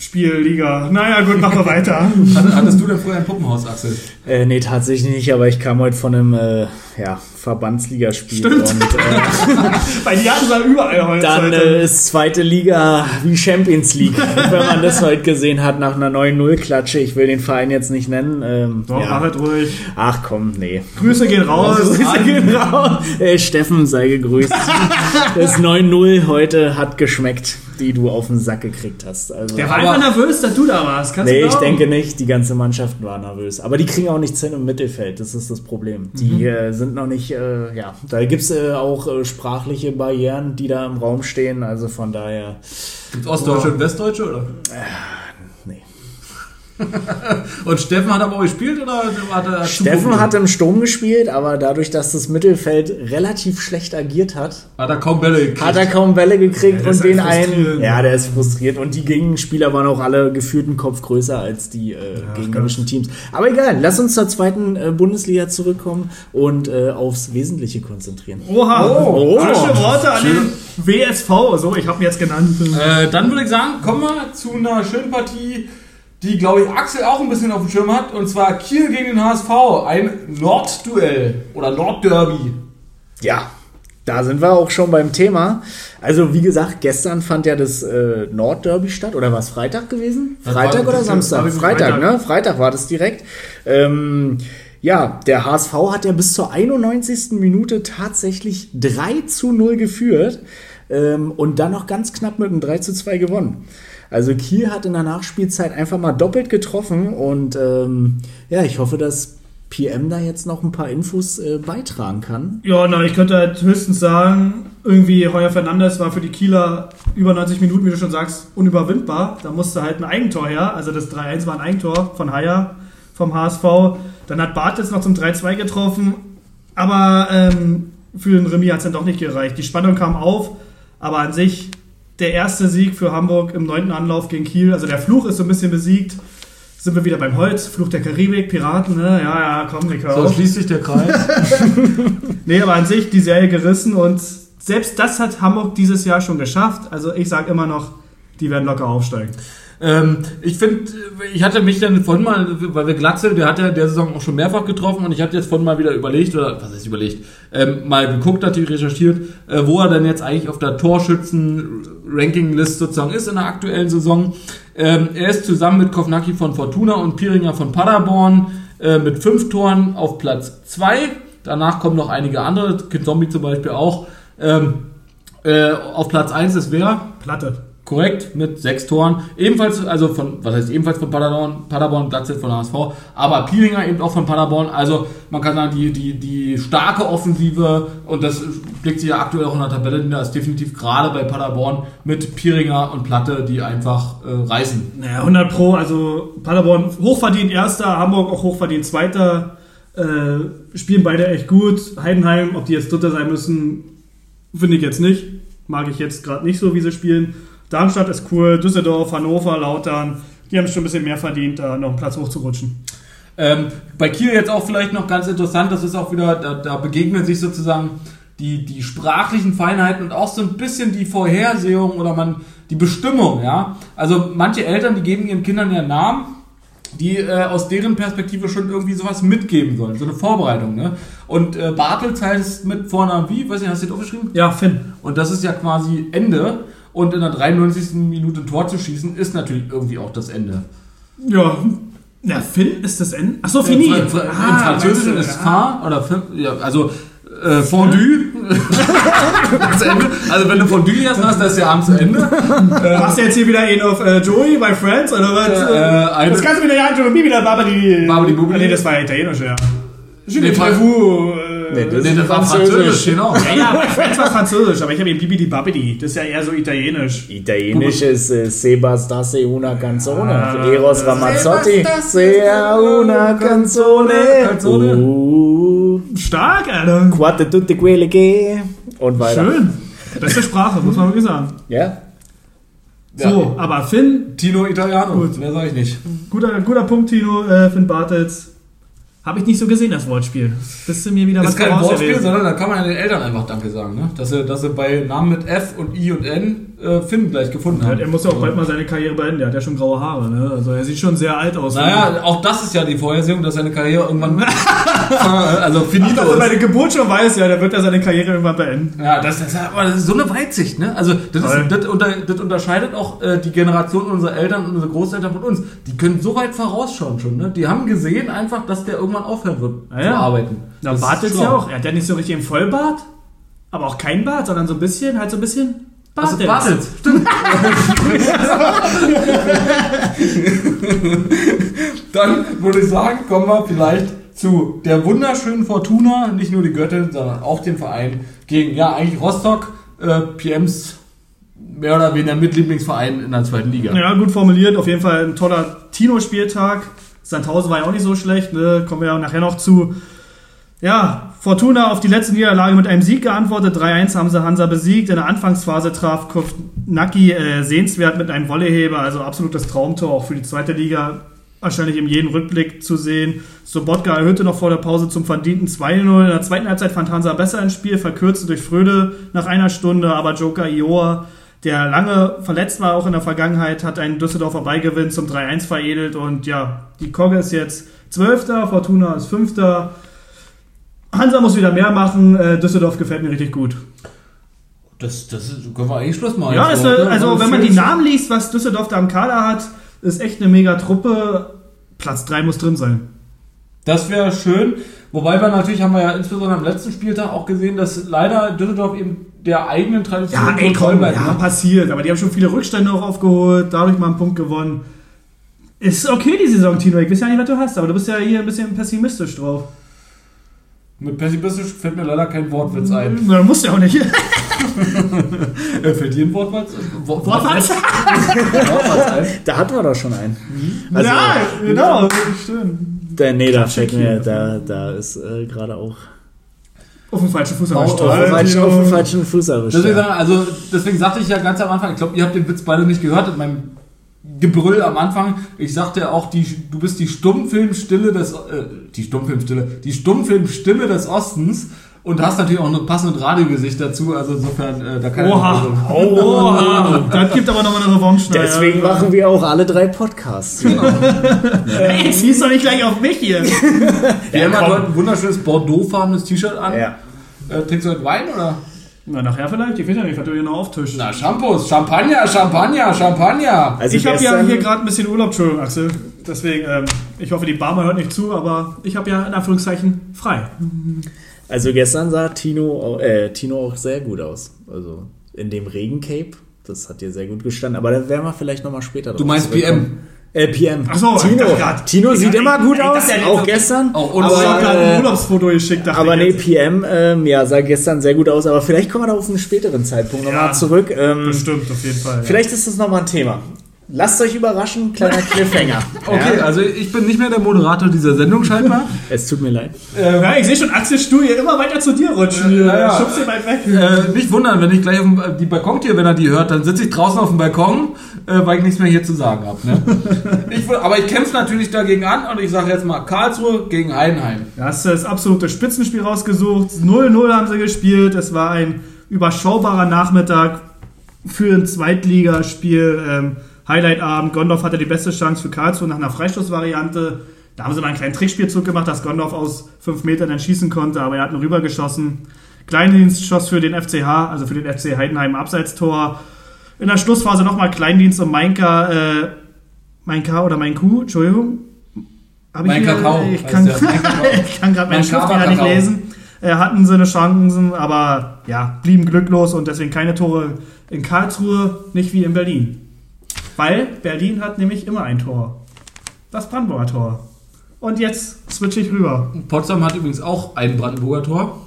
Spielliga. Naja, gut, machen wir weiter. Hatt- Hattest du denn früher ein Puppenhaus, Axel? Äh, nee, tatsächlich nicht, aber ich kam heute von einem äh, ja, Verbandsligaspiel. Stimmt. Und äh, Bei die hatten wir überall heute. dann äh, ist zweite Liga wie Champions League, wenn man das heute gesehen hat nach einer 9-0-Klatsche. Ich will den Verein jetzt nicht nennen. Ähm, Doch, ja. mach halt ruhig. Ach komm, nee. Grüße gehen raus. Grüße gehen raus. Äh, Steffen, sei gegrüßt. Das 9-0 heute hat geschmeckt, die du auf den Sack gekriegt hast. Also, Der war einfach nervös, dass du da warst. Kannst Nee, du ich denke nicht. Die ganze Mannschaft war nervös. Aber die kriegen auch nichts hin im Mittelfeld. Das ist das Problem. Die äh, sind noch nicht, äh, ja, da gibt's äh, auch äh, sprachliche Barrieren, die da im Raum stehen. Also von daher, Gibt's Ostdeutsche und Westdeutsche, oder? Und Steffen hat aber auch gespielt, oder hat er Steffen hat im Sturm gespielt, aber dadurch, dass das Mittelfeld relativ schlecht agiert hat, Hat er kaum Bälle gekriegt. hat er kaum Bälle gekriegt Ja, und den einen. Ja, der ist frustriert. Und die Gegenspieler waren auch alle gefühlt einen Kopf größer als die äh, gegnerischen Teams. Aber egal, lass uns zur zweiten äh, Bundesliga zurückkommen und äh, aufs Wesentliche konzentrieren. Oha. Oh. Frische Worte an den WSV. So, ich habe ihn jetzt genannt. Äh, dann würde ich sagen, kommen wir zu einer schönen Partie, die, glaube ich, Axel auch ein bisschen auf dem Schirm hat. Und zwar Kiel gegen den HSV. Ein Nordduell oder Nordderby. Ja, da sind wir auch schon beim Thema. Also wie gesagt, gestern fand ja das äh, Nordderby statt. Oder war es Freitag gewesen? Freitag oder Samstag? Freitag. ne? Freitag war das direkt. Ähm, ja, der HSV hat ja bis zur 91. Minute tatsächlich 3 zu 0 geführt ähm, und dann noch ganz knapp mit einem 3 zu 2 gewonnen. Also Kiel hat in der Nachspielzeit einfach mal doppelt getroffen und ähm, ja, ich hoffe, dass PM da jetzt noch ein paar Infos äh, beitragen kann. Ja, na, ich könnte halt höchstens sagen, irgendwie Heuer Fernandes war für die Kieler über 90 Minuten, wie du schon sagst, unüberwindbar. Da musste halt ein Eigentor her. Also das 3-1 war ein Eigentor von Heuer vom HSV. Dann hat Barth jetzt noch zum 3-2 getroffen. Aber ähm, für den Remis hat es dann doch nicht gereicht. Die Spannung kam auf, aber an sich der erste Sieg für Hamburg im neunten Anlauf gegen Kiel. Also der Fluch ist so ein bisschen besiegt. Sind wir wieder beim Holz, Fluch der Karibik, Piraten, ne? Ja, ja, komm, ich hör So schließt sich der Kreis. Nee, aber an sich die Serie gerissen und selbst das hat Hamburg dieses Jahr schon geschafft. Also ich sage immer noch, die werden locker aufsteigen. Ähm, ich finde, ich hatte mich dann vorhin mal, weil wir Glatze, der hat ja der Saison auch schon mehrfach getroffen und ich hatte jetzt vorhin mal wieder überlegt, oder was heißt überlegt, ähm, mal geguckt, natürlich recherchiert, äh, wo er denn jetzt eigentlich auf der Torschützen-Ranking-List sozusagen ist in der aktuellen Saison. Ähm, er ist zusammen mit Kovnacki von Fortuna und Piringer von Paderborn äh, mit fünf Toren auf Platz zwei. Danach kommen noch einige andere, Kid Zombie zum Beispiel auch. Ähm, äh, auf Platz eins ist wer? Platte. Korrekt, mit sechs Toren. Ebenfalls, also von, was heißt ebenfalls von Paderborn, Paderborn, Glatze von HSV, aber Pielinger eben auch von Paderborn. Also man kann sagen, die, die, die starke Offensive, und das blickt sich ja aktuell auch in der Tabelle nieder, ist definitiv gerade bei Paderborn mit Pieringer und Platte, die einfach äh, reißen. Naja, 100 Pro, also Paderborn hochverdient Erster, Hamburg auch hochverdient Zweiter. Äh, spielen beide echt gut. Heidenheim, ob die jetzt Dritter sein müssen, finde ich jetzt nicht. Mag ich jetzt gerade nicht so, wie sie spielen. Darmstadt ist cool, Düsseldorf, Hannover, Lautern. Die haben schon ein bisschen mehr verdient, da noch einen Platz hochzurutschen. Ähm, bei Kiel jetzt auch vielleicht noch ganz interessant, das ist auch wieder, da, da begegnen sich sozusagen die, die sprachlichen Feinheiten und auch so ein bisschen die Vorhersehung oder man die Bestimmung, ja. Also manche Eltern, die geben ihren Kindern ja Namen, die äh, aus deren Perspektive schon irgendwie sowas mitgeben sollen, so eine Vorbereitung, ne? Und äh, Bartels heißt mit Vornamen wie, weiß nicht, hast du das aufgeschrieben? Ja, Finn. Und das ist ja quasi Ende. Und in der 93. Minute ein Tor zu schießen, ist natürlich irgendwie auch das Ende. Ja. Ja, Finn ist das N. Achso, Fini. Im, Fra Im Ah, Französischen meinst ist? Fa oder Fin, ja, also äh, Fondue. das Ende. Also wenn du Fondue jetzt hast, das ist ja abends zu Ende. Machst du jetzt hier wieder ihn auf äh, Joey bei Friends oder was? Äh, eine- das kannst du wieder ja Joey wieder Babadi. Babidi Bubidi. Nee, das war italienisch, ja. Je ne äh, Nee, das Nee, ist das war Französisch. Genau. Ja, ja, bei Friends war französisch, aber ich habe ihn Bibidi Babidi. Das ist ja eher so italienisch. Italienisch ist äh, Sebastase una canzone. Ah. Eros Ramazzotti. Sebastase Sea una canzone. Canzone. Uh, Stark, Alter. quattro tutte quelle che. Und weiter. Schön. Beste Sprache, muss man wirklich sagen. Ja? So, aber Finn, Tino Italiano. Gut. Mehr sag ich nicht. guter, guter Punkt, Tino, äh, Finn Bartels. Habe ich nicht so gesehen, das Wortspiel. Bist du mir wieder Das was ist kein Wortspiel, sondern da kann man ja den Eltern einfach Danke sagen, ne? Dass sie, dass sie bei Namen mit F und I und N äh, Finn gleich gefunden haben. Er muss ja auch bald mal seine Karriere beenden. Er hat ja schon graue Haare. Ne? Also er sieht schon sehr alt aus. Naja, auch das ist ja die Vorhersehung, dass seine Karriere irgendwann also finito Also ist. meine Geburt schon weiß, ja, der wird ja seine Karriere irgendwann beenden. Ja, das, das, aber das ist so eine Weitsicht, ne? Also das, ist, das, unter, das unterscheidet auch äh, die Generation unserer Eltern und unsere Großeltern von uns. Die können so weit vorausschauen schon, ne? Die haben gesehen einfach, dass der irgendwann aufhören wird Ah, zu ja. arbeiten. Na, Bart ist ja auch. Er hat ja nicht so richtig einen Vollbart, aber auch kein Bart, sondern so ein bisschen, halt so ein bisschen Also Bartels. Bartels, stimmt. Dann würde ich sagen, kommen wir vielleicht zu der wunderschönen Fortuna, nicht nur die Göttin, sondern auch den Verein gegen, ja, eigentlich Rostock, äh, PMs mehr oder weniger Mitlieblingsverein in der zweiten Liga. Ja, gut formuliert. Auf jeden Fall ein toller Tino-Spieltag. Sandhausen war ja auch nicht so schlecht. Ne? Kommen wir ja nachher noch zu. Ja, Fortuna auf die letzte Niederlage mit einem Sieg geantwortet. 3-1 haben sie Hansa besiegt. In der Anfangsphase traf Naki äh, sehenswert mit einem Wolleheber. Also absolutes Traumtor auch für die zweite Liga. Wahrscheinlich in jedem Rückblick zu sehen. Sobotka erhöhte noch vor der Pause zum verdienten 2-0. In der zweiten Halbzeit fand Hansa besser ins Spiel, verkürzte durch Fröde nach einer Stunde, aber Joker Ioa, der lange verletzt war, auch in der Vergangenheit, hat einen Düsseldorfer Beigewinn zum 3-1 veredelt und ja, die Kogge ist jetzt Zwölfter, Fortuna ist Fünfter. Hansa muss wieder mehr machen, äh, Düsseldorf gefällt mir richtig gut. Das, das ist, können wir eigentlich Schluss machen. Ja, ist, ne? also wenn man die Namen liest, was Düsseldorf da im Kader hat, ist echt eine mega Truppe. Platz 3 muss drin sein. Das wäre schön. Wobei wir natürlich, haben wir ja insbesondere am letzten Spieltag auch gesehen, dass leider Düsseldorf eben der eigenen Tradition treu bleibt, ja, ne? passiert. Aber die haben schon viele Rückstände auch aufgeholt, dadurch mal einen Punkt gewonnen. Ist okay die Saison, Tino. Ich weiß ja nicht, was du hast, aber du bist ja hier ein bisschen pessimistisch drauf. Mit pessimistisch fällt mir leider kein Wortwitz ein. Na, musst ja auch nicht. Äh, fällt dir ein Wortwitz? Wort- Wortwitz? Wortwitz ein? Da hatten wir doch schon einen. Also, ja, genau. Stimmt. Da, nee, da fällt mir, da, da ist äh, gerade auch Auf den falschen Fuß Auf- erwischt. auf auf, falschen, auf den falschen Fuß erwischt. Deswegen, ja. also, deswegen sagte ich ja ganz am Anfang, ich glaube, ihr habt den Witz beide nicht gehört in meinem Gebrüll am Anfang. Ich sagte ja auch, die, du bist die Stummfilmstille des, äh, die Stummfilmstille, die Stummfilmstimme des Ostens und hast natürlich auch ein passendes Radiogesicht dazu, also insofern, äh, da kann Oha. Oha. Das gibt aber nochmal eine Revanche. Deswegen machen wir auch alle drei Podcasts. Hey, jetzt ziehst doch nicht gleich auf mich hier. Wir haben heute ein wunderschönes Bordeaux-farbenes T-Shirt an. ja. Äh, trinkst du heute Wein oder? Na, nachher vielleicht. Ich weiß ja nicht, was du hier noch auftischst. Na, Shampoos, Champagner, Champagner, Champagner. Also ich habe ja hier gerade ein bisschen Urlaub, Entschuldigung, Axel. Deswegen, ähm, ich hoffe, die Barmer hört nicht zu, aber ich habe ja in Anführungszeichen frei. Also gestern sah Tino, äh, Tino auch sehr gut aus. Also in dem Regencape. Das hat dir sehr gut gestanden. Aber da werden wir vielleicht nochmal später Du meinst zurückkommen. Äh, PM. Ach so, ich Tino. grad- Tino ich sieht immer gut ich aus. hätte Auch gestern. Auch ohne Aber ich gerade ein äh, Urlaubsfoto geschickt. dachte aber ich nee. PM ähm, ja, sah gestern sehr gut aus. Aber vielleicht kommen wir da auf einen späteren Zeitpunkt Ja. nochmal zurück. Ähm, Bestimmt, auf jeden Fall. ja. vielleicht ist das nochmal ein Thema. Lasst euch überraschen, kleiner Cliffhanger. Okay, Ja, also ich bin nicht mehr der Moderator dieser Sendung scheinbar. es tut mir leid. Ja, ich sehe schon Axel Stuhl hier immer weiter zu dir rutschen. Ja, ja. Schubst ihn weit weg. äh, nicht wundern, wenn ich gleich auf dem, die Balkontür, wenn er die hört, dann sitze ich draußen auf dem Balkon, äh, weil ich nichts mehr hier zu sagen habe. Ne? ich, aber ich kämpfe natürlich dagegen an und ich sage jetzt mal Karlsruhe gegen Heidenheim. Da hast du das absolute Spitzenspiel rausgesucht. 0-0 haben sie gespielt. Es war ein überschaubarer Nachmittag für ein Zweitligaspiel. Ähm, Highlight-Abend. Gondorf hatte die beste Chance für Karlsruhe nach einer Freistoßvariante. Da haben sie mal einen kleinen Trickspielzug gemacht, dass Gondorf aus 5 Metern dann schießen konnte, aber er hat nur rübergeschossen. Kleindienst schoss für den FCH, also für den FC Heidenheim Abseitstor. In der Schlussphase nochmal Kleindienst um Mainka, äh, Mainka oder Mein Kuh, Entschuldigung. Hab Mein hier- Kakao Ich kann. Mein ich kann gerade meinen Mein Schriftfehler nicht lesen. Äh, hatten sie eine Chancen, aber ja, blieben glücklos und deswegen keine Tore in Karlsruhe, nicht wie in Berlin. Weil Berlin hat nämlich immer ein Tor. Das Brandenburger Tor. Und jetzt switche ich rüber. Potsdam hat übrigens auch ein Brandenburger Tor.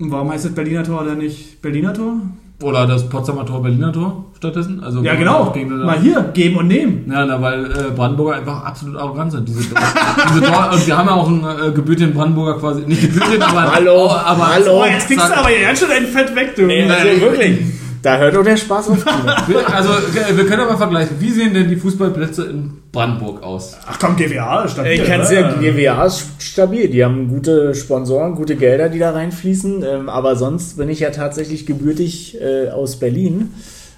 Und warum heißt das Berliner Tor dann nicht Berliner Tor? Oder das Potsdamer Tor, Berliner Tor stattdessen. Also Ja, genau. Mal hier, geben und nehmen. Ja, na, weil äh, Brandenburger einfach absolut arrogant sind. Diese, diese Tor, und wir haben ja auch einen äh, gebürtigen Brandenburger quasi, nicht gebürtigen, aber, Hallo, aber hallo. Oh, jetzt kriegst du aber ganz schön ein Fett weg, du. Also wirklich. Da hört doch der Spaß auf. Also, äh, wir können aber vergleichen. Wie sehen denn die Fußballplätze in Brandenburg aus? Ach komm, GWA ist stabil. Ich kann es ja, GWA ist stabil. Die haben gute Sponsoren, gute Gelder, die da reinfließen. Ähm, aber sonst bin ich ja tatsächlich gebürtig äh, aus Berlin.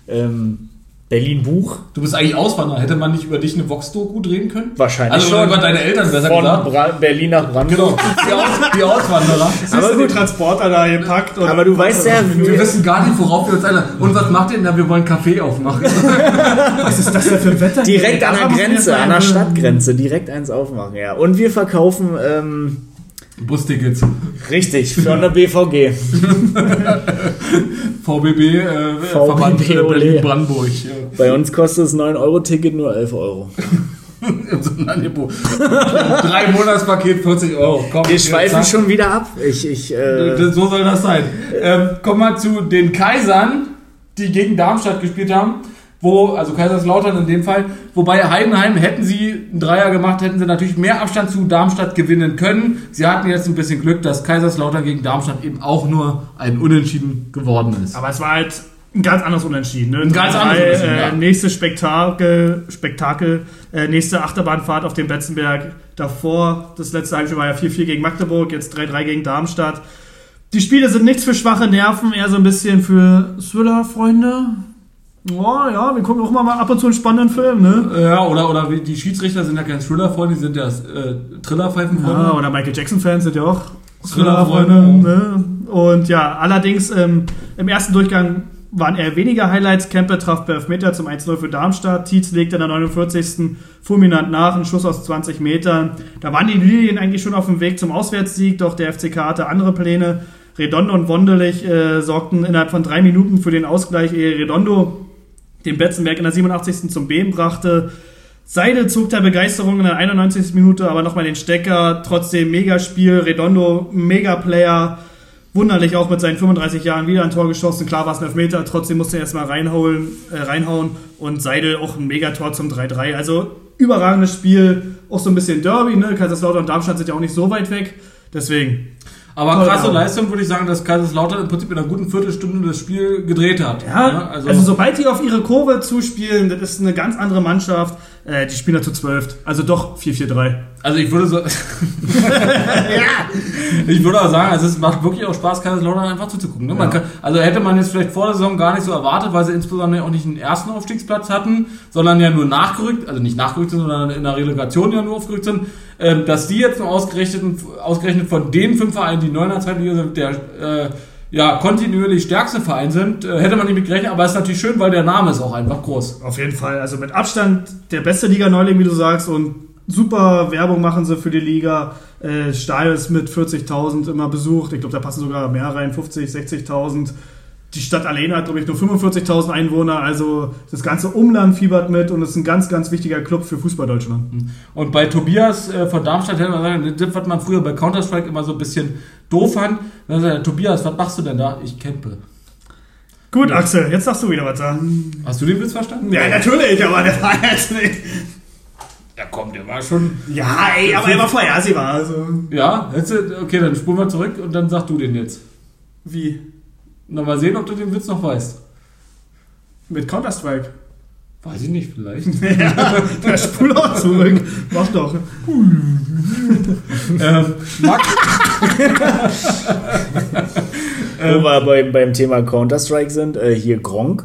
Ähm, Berlin-Buch. Du bist eigentlich Auswanderer. Hätte man nicht über dich eine Vox-Doku drehen können? Wahrscheinlich Also schon. über deine Eltern, besser Von gesagt. Bra Berlin nach Brandenburg. Genau, die, Aus die Auswanderer. Aber gut. die Transporter da gepackt. und- Aber du weißt ja, Wir wissen gar nicht, worauf wir uns einladen. Und was macht ihr denn da? Wir wollen Kaffee aufmachen. was ist das denn für ein Wetter? direkt an der Grenze, an der Stadtgrenze, direkt eins aufmachen, ja. Und wir verkaufen, ähm, Bustickets. richtig, von der BVG. VBB, äh, Verband äh, ole. Berlin-Brandenburg. Ja. Bei uns kostet das 9-Euro-Ticket nur 11 Euro. In so einem Angebot. Drei Monatspaket, 40 Euro. Komm, Wir schweifen schon wieder ab. Ich, ich, äh, Das- So soll das sein. Ähm, kommen wir zu den Kaisern, die gegen Darmstadt gespielt haben. Wo, also Kaiserslautern in dem Fall, wobei Heidenheim, hätten sie einen Dreier gemacht, hätten sie natürlich mehr Abstand zu Darmstadt gewinnen können. Sie hatten jetzt ein bisschen Glück, dass Kaiserslautern gegen Darmstadt eben auch nur ein Unentschieden geworden ist. Aber es war halt ein ganz anderes Unentschieden. Ne? Ein ganz anderes Weil, Unentschieden, äh, ja. Nächstes Spektakel, Spektakel äh, nächste Achterbahnfahrt auf dem Betzenberg. Davor, das letzte Heimspiel war ja 4-4 gegen Magdeburg, jetzt 3-3 gegen Darmstadt. Die Spiele sind nichts für schwache Nerven, eher so ein bisschen für Thriller-Freunde. Oh, ja, wir gucken auch mal ab und zu einen spannenden Film, ne? Ja, oder, oder die Schiedsrichter sind ja kein Thriller-Freunde, die sind ja äh, Thriller-Pfeifen-Freunde. Ja, oder Michael Jackson-Fans sind ja auch Thriller-Freunde. Ne? Und ja, allerdings ähm, im ersten Durchgang waren eher weniger Highlights. Kempe traf per Elfmeter zum 1-0 für Darmstadt. Tietz legte in der 49. fulminant nach, ein Schuss aus 20 Metern. Da waren die Lilien eigentlich schon auf dem Weg zum Auswärtssieg, doch der FCK hatte andere Pläne. Redondo und Wonderlich äh, sorgten innerhalb von drei Minuten für den Ausgleich, ehe Redondo den Betzenberg in der 87. zum Beben brachte. Seidel zog der Begeisterung in der 91. Minute aber nochmal den Stecker. Trotzdem Megaspiel. Redondo, Megaplayer. Wunderlich auch mit seinen 35 Jahren wieder ein Tor geschossen. Klar war es ein Elfmeter, trotzdem musste er erstmal reinholen, äh, reinhauen. Und Seidel auch ein Megator zum 3-3. Also überragendes Spiel. Auch so ein bisschen Derby, ne? Kaiserslautern und Darmstadt sind ja auch nicht so weit weg. Deswegen. Aber Toll, krasse ja. Leistung würde ich sagen, dass Kaiserslautern im Prinzip in einer guten Viertelstunde das Spiel gedreht hat. Ja, also, also, sobald die auf ihre Kurve zuspielen, das ist eine ganz andere Mannschaft. Äh, die spielen da zu 12. Also doch 4-4-3. also ich würde so. Ich würde auch sagen, also es macht wirklich auch Spaß, Kaiserslautern einfach zuzugucken. Ne? Ja. kann, also hätte man jetzt vielleicht vor der Saison gar nicht so erwartet, weil sie insbesondere auch nicht den ersten Aufstiegsplatz hatten, sondern ja nur nachgerückt, also nicht nachgerückt sind, sondern in der Relegation ja nur aufgerückt sind, ähm, dass die jetzt nur ausgerechnet, ausgerechnet von den fünf Vereinen, die neu in der zweiten Liga sind, der äh, ja, kontinuierlich stärkste Verein sind, äh, hätte man nicht mit gerechnet, aber es ist natürlich schön, weil der Name ist auch einfach groß. Auf jeden Fall. Also mit Abstand der beste Liga-Neuling, wie du sagst. Und super Werbung machen sie für die Liga. Äh, Stadion ist mit 40.000 immer besucht. Ich glaube, da passen sogar mehr rein, 50, 60.000. Die Stadt alleine hat, glaube ich, nur 45.000 Einwohner. Also das ganze Umland fiebert mit und es ist ein ganz, ganz wichtiger Club für Fußball Deutschland. Und bei Tobias äh, von Darmstadt hätte man sagen, das, was man früher bei Counter-Strike immer so ein bisschen doof fand. Dann sagt er, Tobias, was machst du denn da? Ich campe. Gut, Axel, jetzt darfst du wieder was sagen. Hast du den Witz verstanden? Ja, natürlich, aber der war jetzt nicht. Ja, komm, der war schon. Ja, ey, aber er war vorhersehbar. Also. Ja, jetzt, okay, dann spulen wir zurück und dann sag du den jetzt. Wie? Na, mal sehen, ob du den Witz noch weißt. Mit Counter-Strike. Weiß ich nicht, vielleicht. ja, der spul auch zurück. Mach doch. ähm, Max, Wo wir bei, beim Thema Counter-Strike sind, äh, hier Gronk.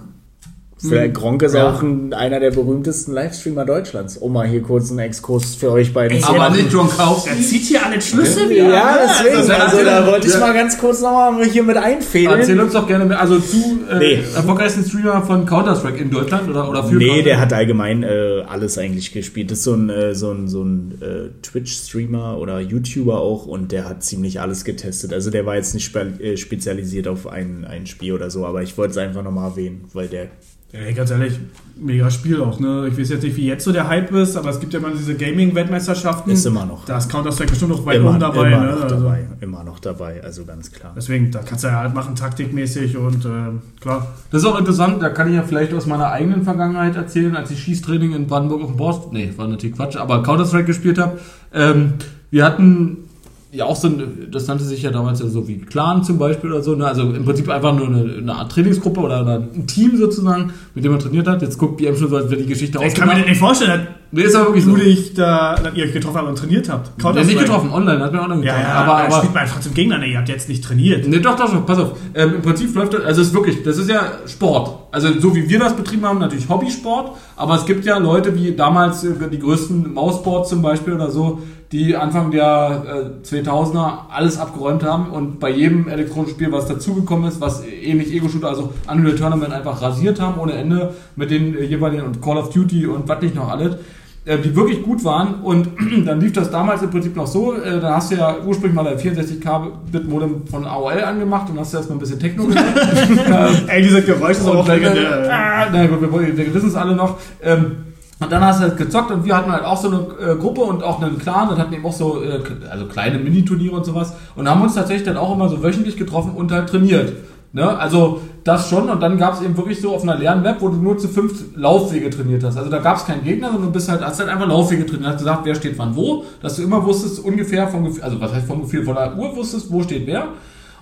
Vielleicht Gronk ist Ja. auch ein, einer der berühmtesten Livestreamer Deutschlands. Um mal hier kurz einen Exkurs für euch beiden zu aber nicht John Kauf. Er zieht hier alle Schlüsse Ja, deswegen. das- Also da wollte ich Ja. mal ganz kurz nochmal hier mit Erzähl einfädeln. uns doch gerne mehr. Also, du, äh, Nee. erfolgreichsten Streamer von Counter-Strike in Deutschland oder, oder für Nee, Counter- der hat allgemein äh, alles eigentlich gespielt. Das ist so ein, äh, so ein, so ein äh, Twitch-Streamer oder YouTuber auch und der hat ziemlich alles getestet. Also der war jetzt nicht spe äh, spezialisiert auf ein, ein Spiel oder so, aber ich wollte es einfach nochmal erwähnen, weil der Ey, ganz ehrlich, mega Spiel auch, ne? Ich weiß jetzt nicht, wie jetzt so der Hype ist, aber es gibt ja immer diese Gaming-Weltmeisterschaften. ist immer noch. Da ist Counter-Strike bestimmt noch weit immer, oben dabei, immer ne? noch Also, dabei. Immer noch dabei, also ganz klar. deswegen, da kannst du ja halt machen, taktikmäßig und äh, klar. Das ist auch interessant, da kann ich ja vielleicht aus meiner eigenen Vergangenheit erzählen, als ich Schießtraining in Brandenburg auf dem Borst, nee, war natürlich Quatsch, aber Counter-Strike gespielt habe. Ähm, wir hatten ja auch so ein, das nannte sich ja damals ja so wie Clan zum Beispiel oder so, ne? also im Prinzip einfach nur eine, eine Art Trainingsgruppe oder ein Team sozusagen, mit dem man trainiert hat. Jetzt guckt BM schon so, als wäre die Geschichte Ich kann mir das nicht vorstellen, Nee, ist aber wirklich so. du dich da, dass ihr euch getroffen habt und trainiert habt. Ja, nicht getroffen, online, hat mir auch noch Ja, getroffen. ja, aber, aber, aber spielt man trotzdem gegeneinander. Ihr habt jetzt nicht trainiert. Ne, doch, doch, doch, pass auf. Ähm, Im Prinzip läuft das, also es ist wirklich, das ist ja Sport. Also so wie wir das betrieben haben, natürlich Hobbysport, aber es gibt ja Leute wie damals äh, die größten Mouseboards zum Beispiel oder so, die Anfang der äh, 2000er alles abgeräumt haben und bei jedem elektronischen Spiel, was dazugekommen ist, was ähnlich Ego-Shooter, also Unreal Tournament einfach rasiert haben ohne Ende mit den äh, jeweiligen und Call of Duty und was nicht noch alles äh, die wirklich gut waren und dann lief das damals im Prinzip noch so, äh, da hast du ja ursprünglich mal dein 64K-Bit-Modem von AOL angemacht und hast du erstmal ein bisschen Techno ähm, Ey, diese Geräusche sind und auch legendär. äh, na gut, wir, wir wissen es alle noch. Ähm, und dann hast du halt gezockt und wir hatten halt auch so eine äh, Gruppe und auch einen Clan und hatten eben auch so äh, also kleine Mini-Turniere und sowas und haben uns tatsächlich dann auch immer so wöchentlich getroffen und halt trainiert. Ne? Also das schon und dann gab es eben wirklich so auf einer leeren Map, wo du nur zu fünf Laufwege trainiert hast. Also da gab es keinen Gegner, sondern du bist halt, hast halt einfach Laufwege trainiert. Hast gesagt, wer steht wann wo, dass du immer wusstest ungefähr vom Gefühl, also was heißt vom Gefühl, von der Uhr wusstest, wo steht wer.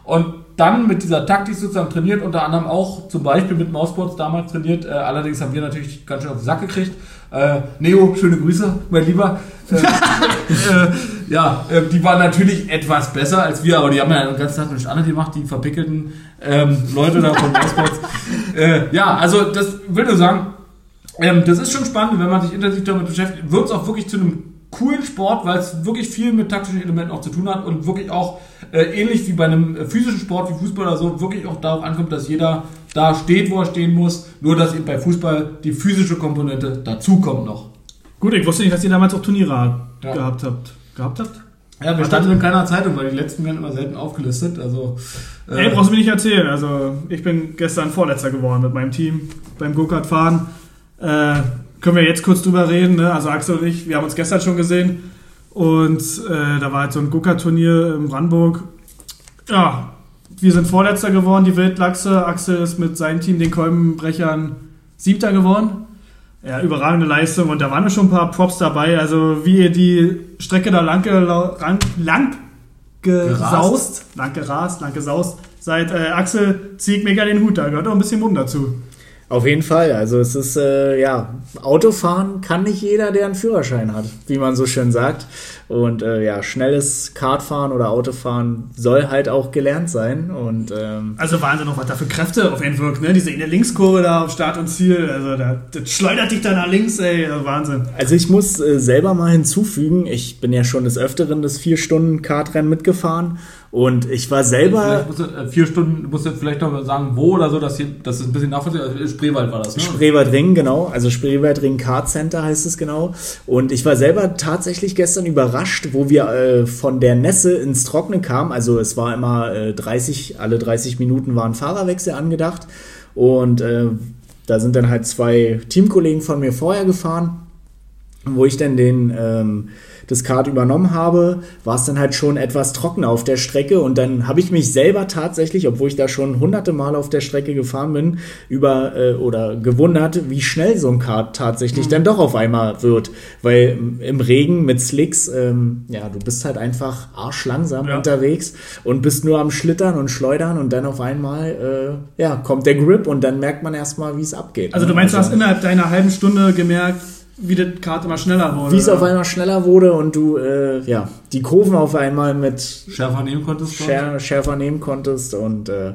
Und dann mit dieser Taktik sozusagen trainiert, unter anderem auch zum Beispiel mit Mouseboards damals trainiert. Äh, allerdings haben wir natürlich ganz schön auf den Sack gekriegt. Äh, Neo, schöne Grüße, mein Lieber. Äh, äh, ja, äh, die waren natürlich etwas besser als wir, aber die haben ja den ganzen Tag nichts anderes gemacht, die verpickelten ähm, Leute da von Mouseboards. äh, ja, also das will nur sagen, ähm, das ist schon spannend, wenn man sich intensiv damit beschäftigt, wird es auch wirklich zu einem coolen Sport, weil es wirklich viel mit taktischen Elementen auch zu tun hat und wirklich auch äh, ähnlich wie bei einem äh, physischen Sport wie Fußball oder so, wirklich auch darauf ankommt, dass jeder da steht, wo er stehen muss, nur dass eben bei Fußball die physische Komponente dazukommt noch. Gut, ich wusste nicht, dass ihr damals auch Turniere Ja. gehabt habt. Gehabt habt? Ja, wir standen in keiner Zeitung, weil die letzten werden immer selten aufgelistet. Also, äh, Ey, brauchst du mir nicht erzählen. Also, ich bin gestern Vorletzter geworden mit meinem Team beim Go-Kart fahren. Äh, können wir jetzt kurz drüber reden, ne? Also Axel und ich, wir haben uns gestern schon gesehen. Und äh, da war halt so ein Go-Kart-Turnier in Brandenburg. Ja, wir sind Vorletzter geworden, die Wildlachse. Axel ist mit seinem Team, den Kolbenbrechern, Siebter geworden. Ja, überragende Leistung. Und da waren schon ein paar Props dabei. Also, wie ihr die Strecke da lang, lang, lang gesaust, lang gerast, lang gesaust seid. Äh, Axel, zieht mega den Hut. Da gehört auch ein bisschen Mumm dazu. Auf jeden Fall. Also es ist, äh, ja, Autofahren kann nicht jeder, der einen Führerschein hat, wie man so schön sagt. Und äh, ja, schnelles Kartfahren oder Autofahren soll halt auch gelernt sein. Und ähm, Also Wahnsinn, noch was da für Kräfte auf einen wirkt, ne? Diese in der Linkskurve da auf Start und Ziel, also da, das schleudert dich da nach links, ey, also Wahnsinn. also ich muss äh, selber mal hinzufügen, ich bin ja schon des Öfteren das vier Stunden Kartrennen mitgefahren und ich war selber musst du, äh, vier Stunden, musst du vielleicht noch mal sagen, wo oder so, dass hier, das ist ein bisschen nachvollziehbar. Also Spreewald war das, ne? Spreewaldring, genau. Also Spreewaldring Kart Center heißt es genau. Und ich war selber tatsächlich gestern überrascht, wo wir äh, von der Nässe ins Trockene kamen. Also es war immer äh, 30, alle 30 Minuten waren Fahrerwechsel angedacht. Und äh, da sind dann halt zwei Teamkollegen von mir vorher gefahren. Wo ich dann den, ähm, das Kart übernommen habe, war es dann halt schon etwas trocken auf der Strecke und dann habe ich mich selber tatsächlich, obwohl ich da schon hunderte Mal auf der Strecke gefahren bin, über äh, oder gewundert, wie schnell so ein Kart tatsächlich dann doch auf einmal wird, weil im- im Regen mit Slicks, ähm, ja, du bist halt einfach arschlangsam Ja. unterwegs und bist nur am Schlittern und Schleudern und dann auf einmal, äh, ja, kommt der Grip und dann merkt man erstmal, wie es abgeht. Also ne? du meinst, du hast innerhalb deiner halben Stunde gemerkt, wie das Kart immer schneller wurde? wie es auf einmal schneller wurde und du äh, ja die Kurven auf einmal mit Schärfer nehmen konntest. schär, schärfer nehmen konntest und äh,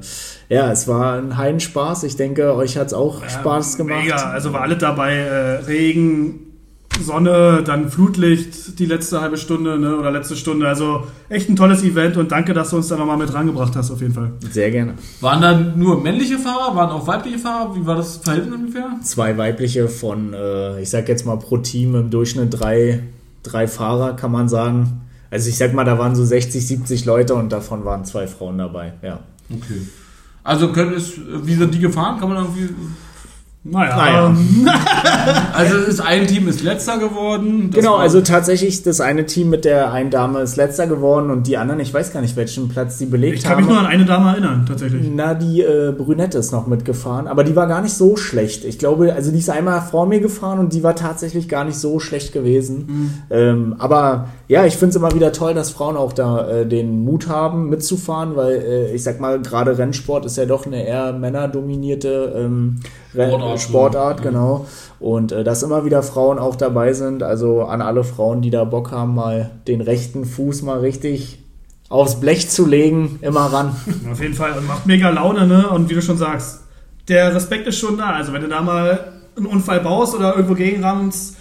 ja, es war ein Heidenspaß. Ich denke, euch hat es auch Spaß gemacht. Mega, also war alles dabei, äh, Regen, Sonne, dann Flutlicht die letzte halbe Stunde ne, oder letzte Stunde. Also echt ein tolles Event und danke, dass du uns da nochmal mit rangebracht hast, auf jeden Fall. Sehr gerne. Waren da nur männliche Fahrer, waren auch weibliche Fahrer? Wie war das Verhältnis ungefähr? Zwei weibliche von, äh, ich sag jetzt mal pro Team im Durchschnitt drei, drei Fahrer, kann man sagen. Also ich sag mal, da waren so 60, 70 Leute und davon waren zwei Frauen dabei. Ja. Okay. Also können es, wie sind die gefahren? Kann man irgendwie. Naja, Naja. ähm, Also ist ein Team ist letzter geworden. Genau, also tatsächlich das eine Team mit der einen Dame ist letzter geworden und die anderen, ich weiß gar nicht, welchen Platz die belegt ich kann haben. mich nur an eine Dame erinnern, tatsächlich. Na, die äh, Brünette ist noch mitgefahren, aber die war gar nicht so schlecht. Ich glaube, also die ist einmal vor mir gefahren und die war tatsächlich gar nicht so schlecht gewesen. Ähm, aber ja, ich finde es immer wieder toll, dass Frauen auch da äh, den Mut haben, mitzufahren, weil äh, ich sag mal, gerade Rennsport ist ja doch eine eher männerdominierte ähm, Sportart, Sportart ja. genau. Und äh, dass immer wieder Frauen auch dabei sind. Also an alle Frauen, die da Bock haben, mal den rechten Fuß mal richtig aufs Blech zu legen, immer ran. Auf jeden Fall. Und macht mega Laune, ne? Und wie du schon sagst, der Respekt ist schon da. Also wenn du da mal einen Unfall baust oder irgendwo gegenrammst,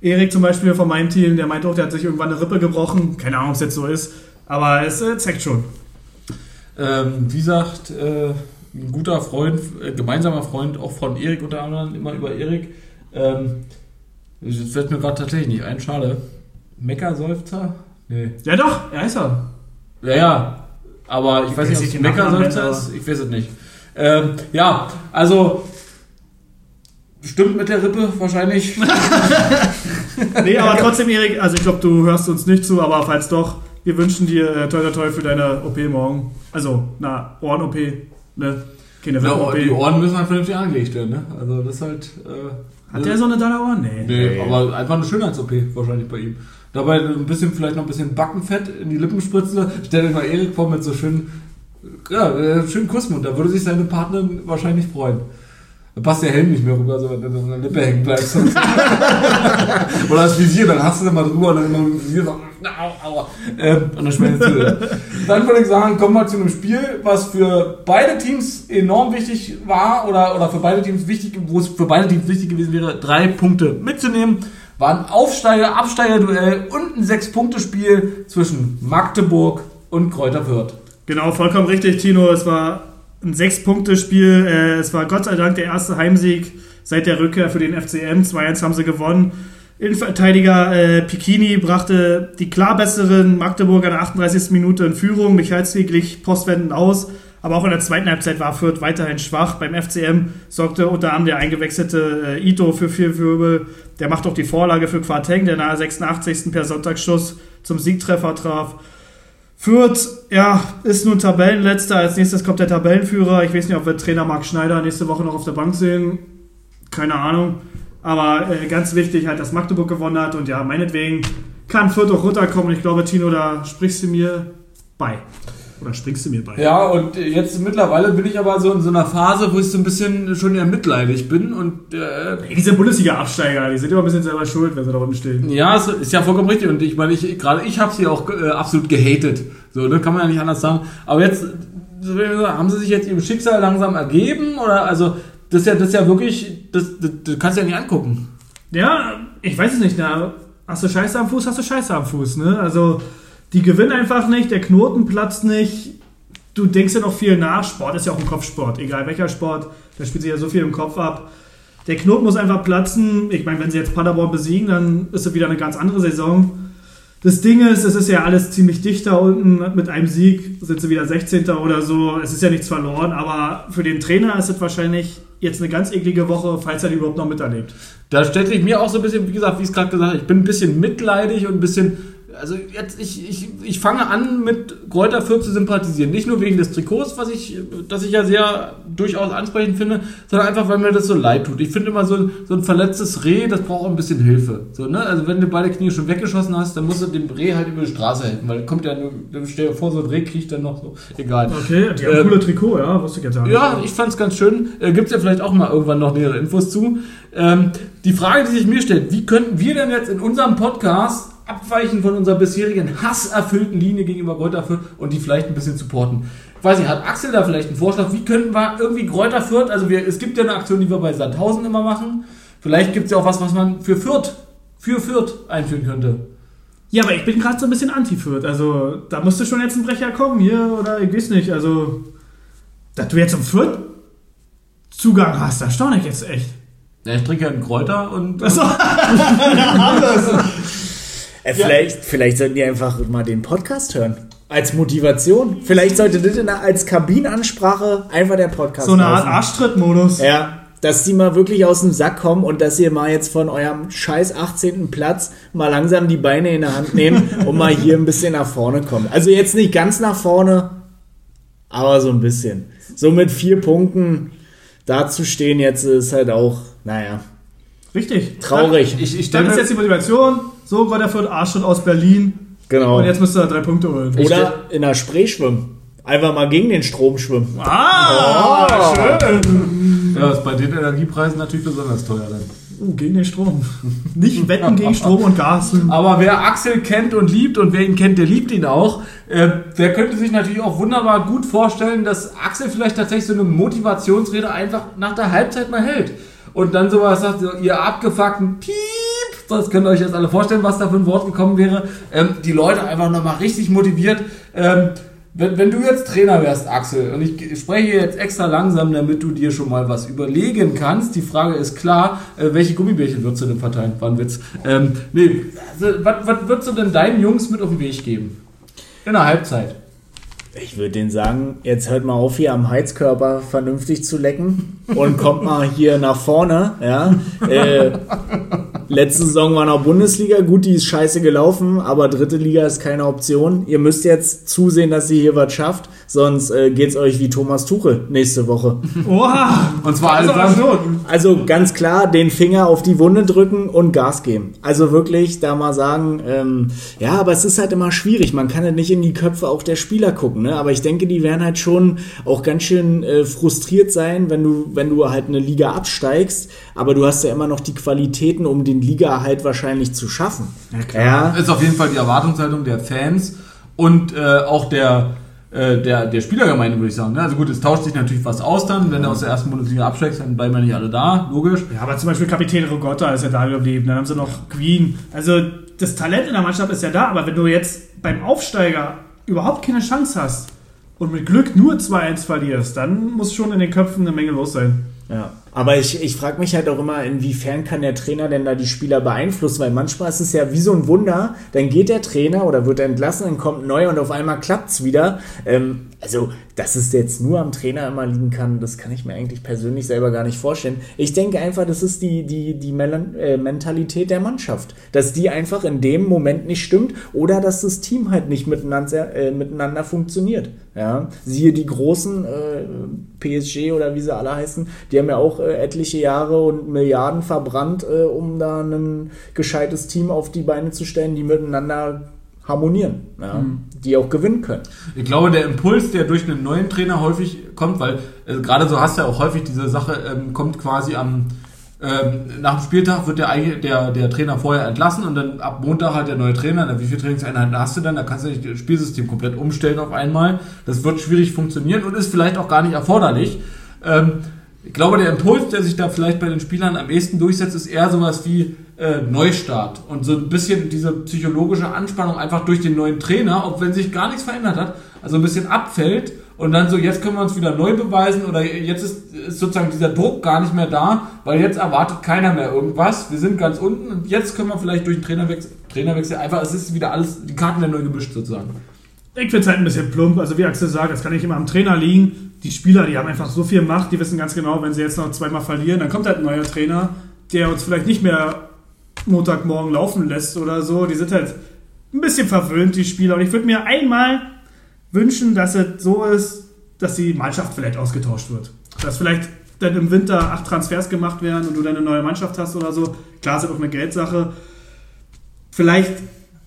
Erik zum Beispiel von meinem Team, der meint auch, der hat sich irgendwann eine Rippe gebrochen. Keine Ahnung, ob es jetzt so ist. Aber es äh, zeigt schon. Ähm, wie sagt äh, ein guter Freund, äh, gemeinsamer Freund, auch von Erik unter anderem, immer über Erik. Ähm, das fällt mir gerade tatsächlich nicht ein, schade. Meckerseufzer? Nee. Ja doch, er ist er. Ja, ja. Aber ich, weiß weiß nicht, ob es Meckerseufzer ist. Ich weiß es nicht. Ähm, ja, also stimmt mit der Rippe wahrscheinlich. Nee, aber trotzdem, Erik, also ich glaube, du hörst uns nicht zu, aber falls doch, wir wünschen dir äh, toi toi toi für deine OP morgen. Also, na, Ohren-OP, ne? Keine Ja, Rippen-OP. die Ohren müssen halt vernünftig angelegt werden, ne? Also das ist halt. Äh, Hat der so eine dolle Ohren? Nee. Nee, Nee. aber einfach eine Schönheits-OP wahrscheinlich bei ihm. Dabei ein bisschen, vielleicht noch ein bisschen Backenfett in die Lippen spritzen. Stell dir mal Erik vor mit so schönen, ja, äh, schönen Kussmund. Da würde sich seine Partnerin wahrscheinlich freuen. Da passt der Helm nicht mehr rüber, so wenn du so eine Lippe hängen bleibst. Oder das Visier, dann hast du es immer drüber und dann immer mit dem Visier so, au, aua. Ähm, und dann schmeckt es dir. Dann würde ich sagen, kommen wir zu einem Spiel, was für beide Teams enorm wichtig war oder, oder für beide Teams wichtig, wo es für beide Teams wichtig gewesen wäre, drei Punkte mitzunehmen. War ein Aufsteiger, Absteiger-Duell und ein Sechs-Punkte-Spiel zwischen Magdeburg und Kräuter Fürth. Genau, vollkommen richtig, Tino. Es war ein Sechs-Punkte-Spiel. Äh, Es war Gott sei Dank der erste Heimsieg seit der Rückkehr für den FCM. 2-1 haben sie gewonnen. Innenverteidiger äh, Pikini brachte die klar besseren Magdeburger in der 38. Minute in Führung. Michalski glich postwendend aus. Aber auch in der zweiten Halbzeit war Fürth weiterhin schwach. Beim FCM sorgte unter anderem der eingewechselte äh, Ito für vier Wirbel. Der macht auch die Vorlage für Quarteng, der nahe 86. per Sonntagsschuss zum Siegtreffer traf. Fürth, ja, ist nun Tabellenletzter. Als nächstes kommt der Tabellenführer. Ich weiß nicht, ob wir Trainer Marc Schneider nächste Woche noch auf der Bank sehen. Keine Ahnung. Aber äh, ganz wichtig halt, dass Magdeburg gewonnen hat. Und ja, meinetwegen kann Fürth auch runterkommen. Ich glaube, Tino, da sprichst du mir bei. Oder springst du mir bei. Ja, und jetzt mittlerweile bin ich aber so in so einer Phase, wo ich so ein bisschen schon eher mitleidig bin und äh, diese Bundesliga-Absteiger, die sind immer ein bisschen selber schuld, wenn sie da unten stehen. Ja, es ist ja vollkommen richtig. Und ich meine, ich, gerade ich habe sie auch äh, absolut gehatet. So, ne, kann man ja nicht anders sagen. Aber jetzt haben sie sich jetzt ihrem Schicksal langsam ergeben? Oder also, das ist ja, das ist ja wirklich, das, das, das kannst du ja nicht angucken. Ja, ich weiß es nicht. Na, hast du Scheiße am Fuß, hast du Scheiße am Fuß. Ne? Also, die gewinnen einfach nicht, der Knoten platzt nicht. Du denkst ja noch viel nach. Sport ist ja auch ein Kopfsport, egal welcher Sport. Da spielt sich ja so viel im Kopf ab. Der Knoten muss einfach platzen. Ich meine, wenn sie jetzt Paderborn besiegen, dann ist es wieder eine ganz andere Saison. Das Ding ist, es ist ja alles ziemlich dicht da unten. Mit einem Sieg sind sie wieder 16. oder so. Es ist ja nichts verloren, aber für den Trainer ist es wahrscheinlich jetzt eine ganz eklige Woche, falls er die überhaupt noch miterlebt. Da stellt sich mir auch so ein bisschen, wie gesagt, wie ich es gerade gesagt habe, ich bin ein bisschen mitleidig und ein bisschen. Also jetzt, ich, ich, ich fange an mit Kräuter Fürth zu sympathisieren. Nicht nur wegen des Trikots, was ich, das ich ja sehr durchaus ansprechend finde, sondern einfach, weil mir das so leid tut. Ich finde immer so ein, so ein verletztes Reh, das braucht auch ein bisschen Hilfe. So, ne? Also wenn du beide Knie schon weggeschossen hast, dann musst du dem Reh halt über die Straße helfen, weil kommt ja nur, stell dir vor, so ein Reh kriegt dann noch so. Egal. Okay, die haben Ähm, coole Trikot, ja, wusste ich jetzt auch Ja, ich fand's ganz schön. Äh, Gibt es ja vielleicht auch mal irgendwann noch nähere Infos zu. Ähm, die Frage, die sich mir stellt, wie könnten wir denn jetzt in unserem Podcast abweichen von unserer bisherigen hasserfüllten Linie gegenüber Kräuter Fürth und die vielleicht ein bisschen supporten? Weiß nicht, hat Axel da vielleicht einen Vorschlag? Wie könnten wir irgendwie Kräuter Fürth, also wir, es gibt ja eine Aktion, die wir bei Sandhausen immer machen. Vielleicht gibt es ja auch was, was man für Fürth, für Fürth einführen könnte. Ja, aber ich bin gerade so ein bisschen anti-Fürth. Also, da müsste schon jetzt ein Brecher kommen hier oder ich weiß nicht. Also, dass du jetzt zum Fürth Zugang hast, da staune ich jetzt echt. Ja, ich trinke ja einen Kräuter und. Achso, Äh, vielleicht, vielleicht sollten die einfach mal den Podcast hören. Als Motivation. Vielleicht sollte das in als Kabinenansprache einfach der Podcast so eine Art. Arschtritt-Modus. Ja, dass die mal wirklich aus dem Sack kommen und dass ihr mal jetzt von eurem scheiß 18. Platz mal langsam die Beine in der Hand nehmt und mal hier ein bisschen nach vorne kommt. Also jetzt nicht ganz nach vorne, aber so ein bisschen. So mit vier Punkten dazustehen jetzt ist halt auch, naja, Richtig. traurig. Ich, ich stelle ist jetzt die Motivation. So, Gott Fürth, Arsch schon aus Berlin. Genau. Und jetzt müsst ihr drei Punkte holen. Oder in der Spree schwimmen. Einfach mal gegen den Strom schwimmen. Ah, schön. ja, ist bei den Energiepreisen natürlich besonders teuer dann. Uh, gegen den Strom. Nicht wetten gegen Strom und Gas. Aber wer Axel kennt und liebt und wer ihn kennt, der liebt ihn auch, äh, der könnte sich natürlich auch wunderbar gut vorstellen, dass Axel vielleicht tatsächlich so eine Motivationsrede einfach nach der Halbzeit mal hält. Und dann sowas sagt, so, ihr abgefuckten Piep, das könnt ihr euch jetzt alle vorstellen, was da für ein Wort gekommen wäre, ähm, die Leute einfach nochmal richtig motiviert. Ähm, wenn, wenn du jetzt Trainer wärst, Axel, und ich spreche jetzt extra langsam, damit du dir schon mal was überlegen kannst. Die Frage ist klar, äh, welche Gummibärchen würdest du denn verteilen? War ein Witz. Ähm, nee, also, was, was würdest du denn deinen Jungs mit auf den Weg geben? In der Halbzeit. Ich würde denen sagen, jetzt hört mal auf, hier am Heizkörper vernünftig zu lecken und kommt mal hier nach vorne. Ja? Äh, letzte Saison war noch Bundesliga, gut, die ist scheiße gelaufen, aber dritte Liga ist keine Option. Ihr müsst jetzt zusehen, dass ihr hier was schafft, sonst äh, geht's euch wie Thomas Tuchel nächste Woche. Oha. Und zwar Also, allesamt. also, Also ganz klar, den Finger auf die Wunde drücken und Gas geben. Also wirklich da mal sagen, ähm, ja, aber es ist halt immer schwierig. Man kann ja nicht in die Köpfe auch der Spieler gucken, ne? Aber ich denke, die werden halt schon auch ganz schön äh, frustriert sein, wenn du, wenn du halt eine Liga absteigst. Aber du hast ja immer noch die Qualitäten, um den Liga halt wahrscheinlich zu schaffen. Ja, klar. Ist auf jeden Fall die Erwartungshaltung der Fans und äh, auch der, äh, der, der Spielergemeinde, würde ich sagen. ne? Also gut, es tauscht sich natürlich was aus dann. Wenn du aus der ersten Bundesliga absteigst, dann bleiben ja nicht alle da, logisch. Ja, aber zum Beispiel Kapitän Rogotta ist ja da geblieben. Dann haben sie noch Queen. Also das Talent in der Mannschaft ist ja da, aber wenn du jetzt beim Aufsteiger überhaupt keine Chance hast und mit Glück nur 2-1 verlierst, dann muss schon in den Köpfen eine Menge los sein. Ja, aber ich, ich frage mich halt auch immer, inwiefern kann der Trainer denn da die Spieler beeinflussen? Weil manchmal ist es ja wie so ein Wunder, dann geht der Trainer oder wird entlassen, dann kommt neu und auf einmal klappt's wieder. Ähm, also, dass es jetzt nur am Trainer immer liegen kann, das kann ich mir eigentlich persönlich selber gar nicht vorstellen. Ich denke einfach, das ist die, die, die Melan äh, Mentalität der Mannschaft. Dass die einfach in dem Moment nicht stimmt oder dass das Team halt nicht miteinander, äh, miteinander funktioniert. Ja? Siehe die großen äh, PSG oder wie sie alle heißen, die haben ja auch äh, etliche Jahre und Milliarden verbrannt, äh, um da ein gescheites Team auf die Beine zu stellen, die miteinander harmonieren, ja? die auch gewinnen können. Ich glaube, der Impuls, der durch einen neuen Trainer häufig kommt, weil äh, gerade so hast du ja auch häufig diese Sache, ähm, kommt quasi am ähm, nach dem Spieltag wird der, der, der Trainer vorher entlassen und dann ab Montag hat der neue Trainer. Na, wie viele Trainingseinheiten hast du dann? Da kannst du nicht das Spielsystem komplett umstellen auf einmal. Das wird schwierig funktionieren und ist vielleicht auch gar nicht erforderlich. Ähm, ich glaube, der Impuls, der sich da vielleicht bei den Spielern am ehesten durchsetzt, ist eher sowas wie äh, Neustart und so ein bisschen diese psychologische Anspannung einfach durch den neuen Trainer, auch wenn sich gar nichts verändert hat, also ein bisschen abfällt und dann so, jetzt können wir uns wieder neu beweisen oder jetzt ist, ist sozusagen dieser Druck gar nicht mehr da, weil jetzt erwartet keiner mehr irgendwas. Wir sind ganz unten und jetzt können wir vielleicht durch den Trainerwechsel, Trainerwechsel einfach, es ist wieder alles, die Karten werden neu gemischt sozusagen. Ich finde es halt ein bisschen plump. Also wie Axel sagt, das kann nicht immer am Trainer liegen. Die Spieler, die haben einfach so viel Macht, die wissen ganz genau, wenn sie jetzt noch zweimal verlieren, dann kommt halt ein neuer Trainer, der uns vielleicht nicht mehr Montagmorgen laufen lässt oder so. Die sind halt ein bisschen verwöhnt, die Spieler. Und ich würde mir einmal wünschen, dass es so ist, dass die Mannschaft vielleicht ausgetauscht wird. Dass vielleicht dann im Winter acht Transfers gemacht werden und du dann eine neue Mannschaft hast oder so. Klar, ist auch eine Geldsache. Vielleicht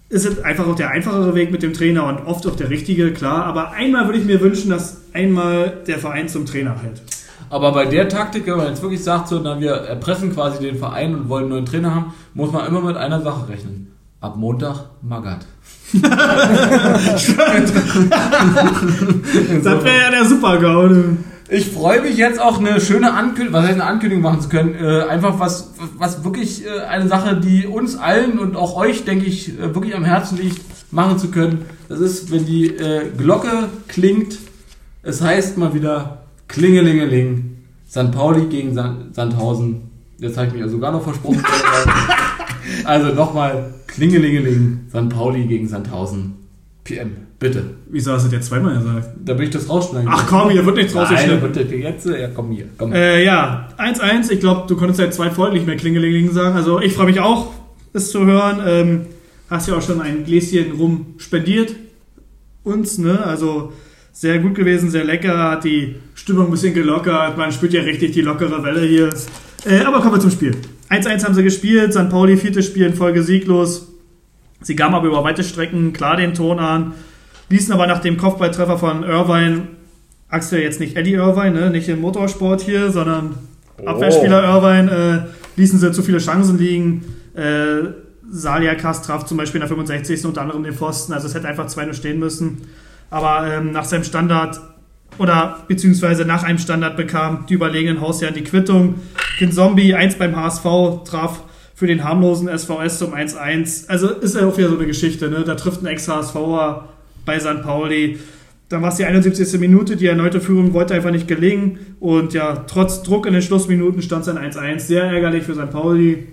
ist es einfach auch der einfachere Weg mit dem Trainer und oft auch der richtige, klar. Aber einmal würde ich mir wünschen, dass einmal der Verein zum Trainer hält. Aber bei der Taktik, wenn man jetzt wirklich sagt, so, na, wir erpressen quasi den Verein und wollen einen neuen Trainer haben, muss man immer mit einer Sache rechnen. Ab Montag Magath. Das wäre ja der Super-GAU. Ich freue mich jetzt auch eine schöne Ankündigung, was heißt eine Ankündigung machen zu können. Äh, einfach was, was wirklich äh, eine Sache, die uns allen und auch euch, denke ich, äh, wirklich am Herzen liegt, machen zu können. Das ist, wenn die äh, Glocke klingt. Es heißt mal wieder Klingelingeling. St. Pauli gegen San Sandhausen. Jetzt habe ich mich ja sogar noch versprochen. also nochmal Klingelingeling. St. Pauli gegen Sandhausen. PM, bitte. Wieso hast du dir zweimal gesagt? Da will ich das rausschneiden. Ach komm, hier wird nichts Nein, rausgeschnitten. bitte, jetzt, ja, komm hier. Komm. Äh, ja, 1-1. Ich glaube, du konntest seit zwei Folgen nicht mehr Klingelingeling sagen. Also ich freue mich auch, es zu hören. Ähm, hast ja auch schon ein Gläschen rum spendiert. Uns, ne? Also sehr gut gewesen, sehr lecker. Hat die Stimmung ein bisschen gelockert. Man spürt ja richtig die lockere Welle hier. Äh, aber kommen wir zum Spiel. 1-1 haben sie gespielt. St. Pauli, viertes Spiel in Folge sieglos. Sie gaben aber über weite Strecken klar den Ton an. Ließen aber nach dem Kopfballtreffer von Irvine Axel jetzt nicht Eddie Irvine, ne? nicht im Motorsport hier, sondern Abwehrspieler Irvine, äh, ließen sie zu viele Chancen liegen. Äh, Saliakas traf zum Beispiel in der 65. unter anderem den Pfosten, also es hätte einfach 2-0 stehen müssen. Aber ähm, nach seinem Standard oder beziehungsweise nach einem Standard bekam die überlegenen Hausherren die Quittung. Kind Zombie 1 beim HSV traf für den harmlosen SVS zum 1-1. Also ist ja auch wieder so eine Geschichte, ne? Da trifft ein Ex-HSVer bei St. Pauli. Dann war es die 71. Minute, die erneute Führung wollte einfach nicht gelingen. Und ja, trotz Druck in den Schlussminuten stand es ein 1-1. Sehr ärgerlich für St. Pauli,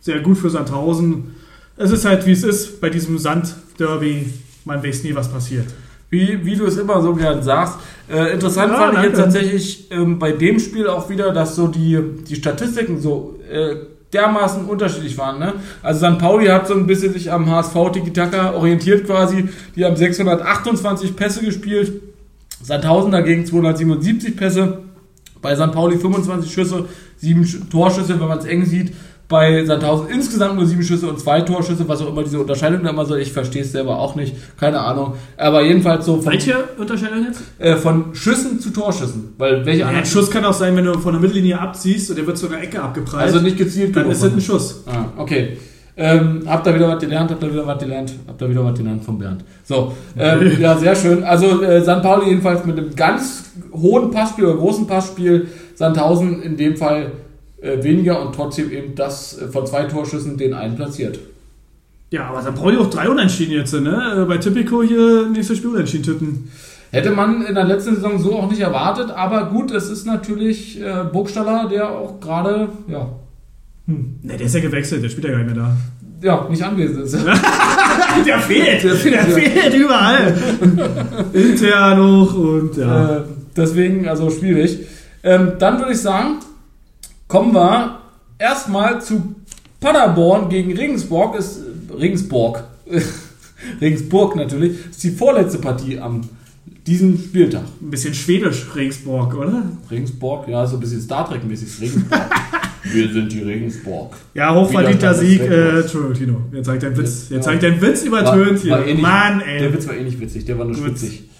sehr gut für Sandhausen. Es ist halt, wie es ist bei diesem Sand-Derby. Man weiß nie, was passiert. Wie, wie du es immer so gern sagst. Äh, interessant Ja, fand ich danke. jetzt tatsächlich ähm, bei dem Spiel auch wieder, dass so die, die Statistiken so äh, dermaßen unterschiedlich waren. Ne? Also St. Pauli hat so ein bisschen sich am HSV Tiki-Taka orientiert quasi. Die haben 628 Pässe gespielt. Sandhausen dagegen 277 Pässe. Bei St. Pauli 25 Schüsse, 7 Sch Torschüsse, wenn man es eng sieht. Bei Sandhausen insgesamt nur 7 Schüsse und 2 Torschüsse, was auch immer diese Unterscheidung da immer soll. Ich verstehe es selber auch nicht, keine Ahnung. Aber jedenfalls so von, Welche Unterscheidung jetzt? äh, von Schüssen zu Torschüssen. Weil welche Ja, ein Schuss kann auch sein, wenn du von der Mittellinie abziehst und der wird zu einer Ecke abgeprallt. Also nicht gezielt dann ist das ein. Schuss. Ah, okay. Ähm, habt ihr wieder was gelernt, habt ihr wieder was gelernt, habt ihr wieder was gelernt von Bernd. So, ähm, ja, sehr schön. Also äh, St. Pauli jedenfalls mit einem ganz hohen Passspiel oder großen Passspiel, Sandhausen in dem Fall äh, weniger und trotzdem eben das äh, von zwei Torschüssen den einen platziert. Ja, aber St. Pauli auch drei Unentschieden jetzt, ne? Äh, Bei Tipico hier nächstes Spiel Unentschieden tippen. Hätte man in der letzten Saison so auch nicht erwartet, aber gut, es ist natürlich äh, Burgstaller, der auch gerade, ja, Hm. Ne, der ist ja gewechselt, der spielt ja gar nicht mehr da. ja, nicht anwesend ist. Der fehlt, Der fehlt, der fehlt überall. Intern hoch und ja. Äh, deswegen, also schwierig. Ähm, dann würde ich sagen, kommen wir erstmal zu Paderborn gegen Regensburg. Ist Regensburg. Regensburg natürlich. Ist die vorletzte Partie am diesem Spieltag. Ein bisschen schwedisch, Regensburg, oder? Regensburg, ja, so ein bisschen Star Trek-mäßig. Regensburg. Wir sind die Regensburg. Ja, hochverdienter Sieg. Äh, Entschuldigung, Tino. Jetzt zeigt dein Witz. Ja. Jetzt zeigt dein Witz übertönt hier. war eh nicht, Mann, Der ey. Witz war eh nicht witzig, der war nur Gut. schwitzig.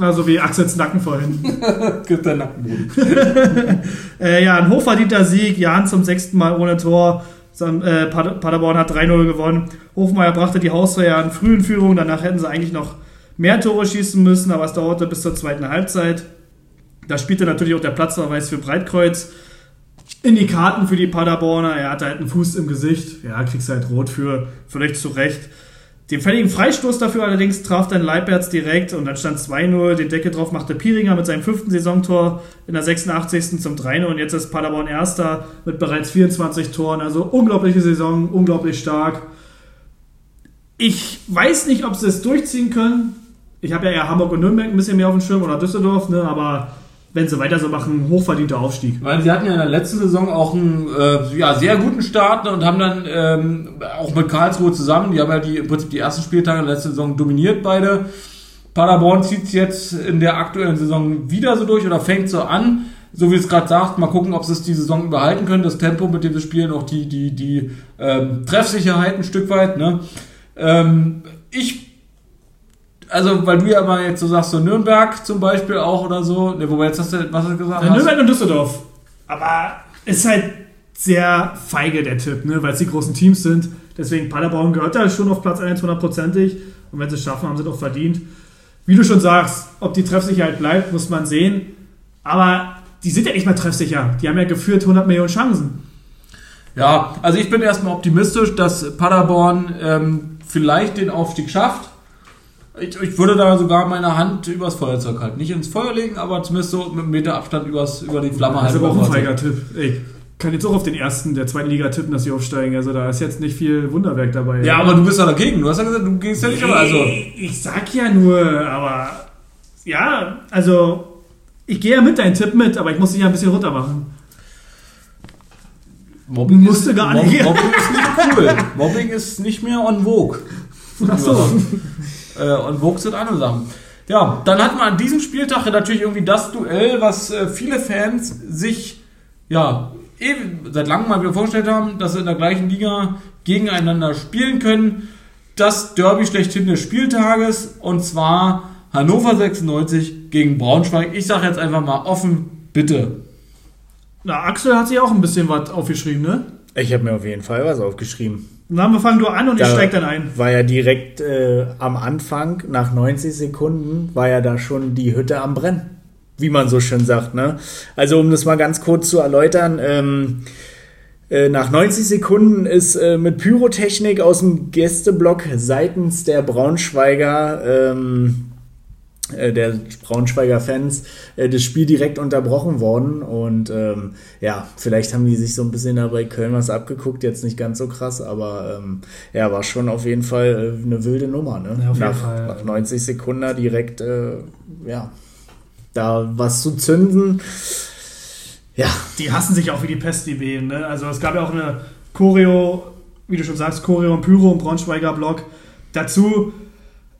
Also wie Axels Nacken vorhin. Gibt der Nackenboden. Äh, ja, ein hochverdienter Sieg. Jan zum sechsten Mal ohne Tor. Äh, Pader- Paderborn hat 3-0 gewonnen. Hofmeier brachte die Hausreihe an frühen Führung. Danach hätten sie eigentlich noch mehr Tore schießen müssen, aber es dauerte bis zur zweiten Halbzeit. Da spielte natürlich auch der Platzverweis für Breitkreuz in die Karten für die Paderborner. Er hatte halt einen Fuß im Gesicht. Ja, kriegst halt rot für, völlig zu Recht. Den fälligen Freistoß dafür allerdings traf dann Leipertz direkt und dann stand 2-0. Den Deckel drauf machte Piringer mit seinem fünften Saisontor in der 86. zum 3-0 und jetzt ist Paderborn Erster mit bereits 24 Toren. Also unglaubliche Saison, unglaublich stark. Ich weiß nicht, ob sie es durchziehen können. Ich habe ja eher Hamburg und Nürnberg ein bisschen mehr auf dem Schirm oder Düsseldorf, ne? aber wenn sie weiter so machen, hochverdienter Aufstieg. Meine, sie hatten ja in der letzten Saison auch einen äh, ja, sehr guten Start ne, und haben dann ähm, auch mit Karlsruhe zusammen, die haben ja die, im Prinzip die ersten Spieltage der letzten Saison dominiert beide. Paderborn zieht es jetzt in der aktuellen Saison wieder so durch oder fängt so an. So wie es gerade sagt, mal gucken, ob sie es die Saison überhalten können. Das Tempo, mit dem sie spielen, auch die, die, die ähm, Treffsicherheit ein Stück weit. Ne? Ähm, ich also, weil du ja mal jetzt so sagst, so Nürnberg zum Beispiel auch oder so, ne, wobei jetzt hast du, was hast du gesagt? Ja, hast? Nürnberg und Düsseldorf. Aber ist halt sehr feige der Tipp, ne? weil es die großen Teams sind. Deswegen Paderborn gehört da schon auf Platz 1 hundertprozentig. Und wenn sie es schaffen, haben sie es auch verdient. Wie du schon sagst, ob die Treffsicherheit bleibt, muss man sehen. Aber die sind ja nicht mal treffsicher. Die haben ja geführt 100 Millionen Chancen. Ja, also ich bin erstmal optimistisch, dass Paderborn ähm, vielleicht den Aufstieg schafft. Ich, ich würde da sogar meine Hand übers Feuerzeug halten. Nicht ins Feuer legen, aber zumindest so mit einem Meter Abstand übers, über die Flamme Das ist halten. aber auch ein feiger Tipp. Ey, kann jetzt auch auf den ersten der zweiten Liga tippen, dass sie aufsteigen. Also da ist jetzt nicht viel Wunderwerk dabei. Ja, aber du bist ja dagegen. Du hast ja gesagt, du gehst ja nicht, aber also. Ich sag ja nur, aber ja, also ich gehe ja mit deinen Tipp mit, aber ich muss dich ja ein bisschen runter machen. Mobbing Musste ist, gar nicht. Mobbing ist nicht cool. Mobbing ist nicht mehr on vogue. Ach so. Äh, on vogue sind andere Sachen. Ja, dann hatten wir an diesem Spieltag natürlich irgendwie das Duell, was äh, viele Fans sich ja eh seit langem mal wieder vorgestellt haben, dass sie in der gleichen Liga gegeneinander spielen können. Das Derby schlechthin des Spieltages und zwar Hannover 96 gegen Braunschweig. Ich sage jetzt einfach mal offen, bitte. Na, Axel hat sich auch ein bisschen was aufgeschrieben, ne? Ich habe mir auf jeden Fall was aufgeschrieben. Na, wir fangen du an und ich Da steig dann ein. War ja direkt äh, am Anfang, nach 90 Sekunden, war ja da schon die Hütte am Brennen. Wie man so schön sagt, ne? Also, um das mal ganz kurz zu erläutern, ähm, äh, nach 90 Sekunden ist äh, mit Pyrotechnik aus dem Gästeblock seitens der Braunschweiger, ähm, äh, der Braunschweiger Fans, äh, das Spiel direkt unterbrochen worden. Und ähm, ja, vielleicht haben die sich so ein bisschen da bei Köln was abgeguckt, jetzt nicht ganz so krass, aber ähm, ja, war schon auf jeden Fall äh, eine wilde Nummer. Ne? Ja, auf jeden nach, Fall. nach 90 Sekunden direkt, äh, ja, da was zu zünden. Ja, Die hassen sich auch wie die Pest, die Wehen, ne? Also es gab ja auch eine Choreo, wie du schon sagst, Choreo und Pyro im Braunschweiger Blog. Dazu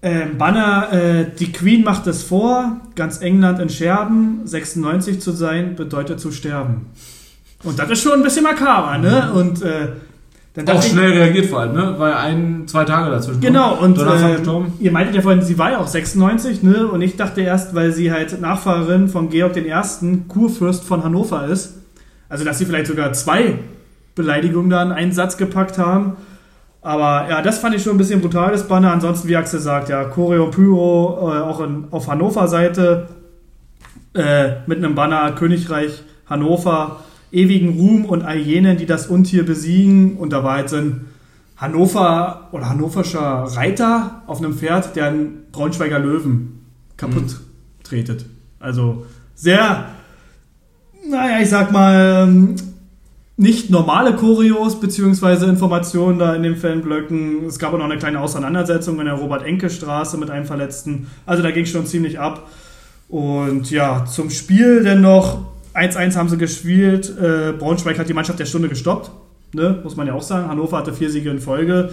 ähm, Banner, äh, die Queen macht es vor, ganz England in Scherben, 96 zu sein, bedeutet zu sterben. Und das ist schon ein bisschen makaber, ne? Und äh, dann Auch ich- schnell reagiert vor allem, ne? War ja ein, zwei Tage dazwischen. Genau, und äh, ihr meintet ja vorhin, sie war ja auch 96, ne? Und ich dachte erst, weil sie halt Nachfahrerin von Georg I., Kurfürst von Hannover ist, also dass sie vielleicht sogar zwei Beleidigungen da in einen Satz gepackt haben. Aber ja, das fand ich schon ein bisschen brutal, das Banner. Ansonsten, wie Axel sagt, ja, Choreo Pyro, äh, auch in, auf Hannover-Seite, äh, mit einem Banner Königreich Hannover, ewigen Ruhm und all jenen, die das Untier besiegen. Und da war jetzt ein Hannover oder hannoverscher Reiter auf einem Pferd, der einen Braunschweiger Löwen kaputt tretet. Also sehr, naja, ich sag mal, ähm, nicht normale Choreos beziehungsweise Informationen da in den Fanblöcken. Es gab auch noch eine kleine Auseinandersetzung in der Robert-Enke-Straße mit einem Verletzten. Also da ging schon ziemlich ab. Und ja, zum Spiel denn noch 1-1 haben sie gespielt. Äh, Braunschweig hat die Mannschaft der Stunde gestoppt. Ne? Muss man ja auch sagen. Hannover hatte vier Siege in Folge.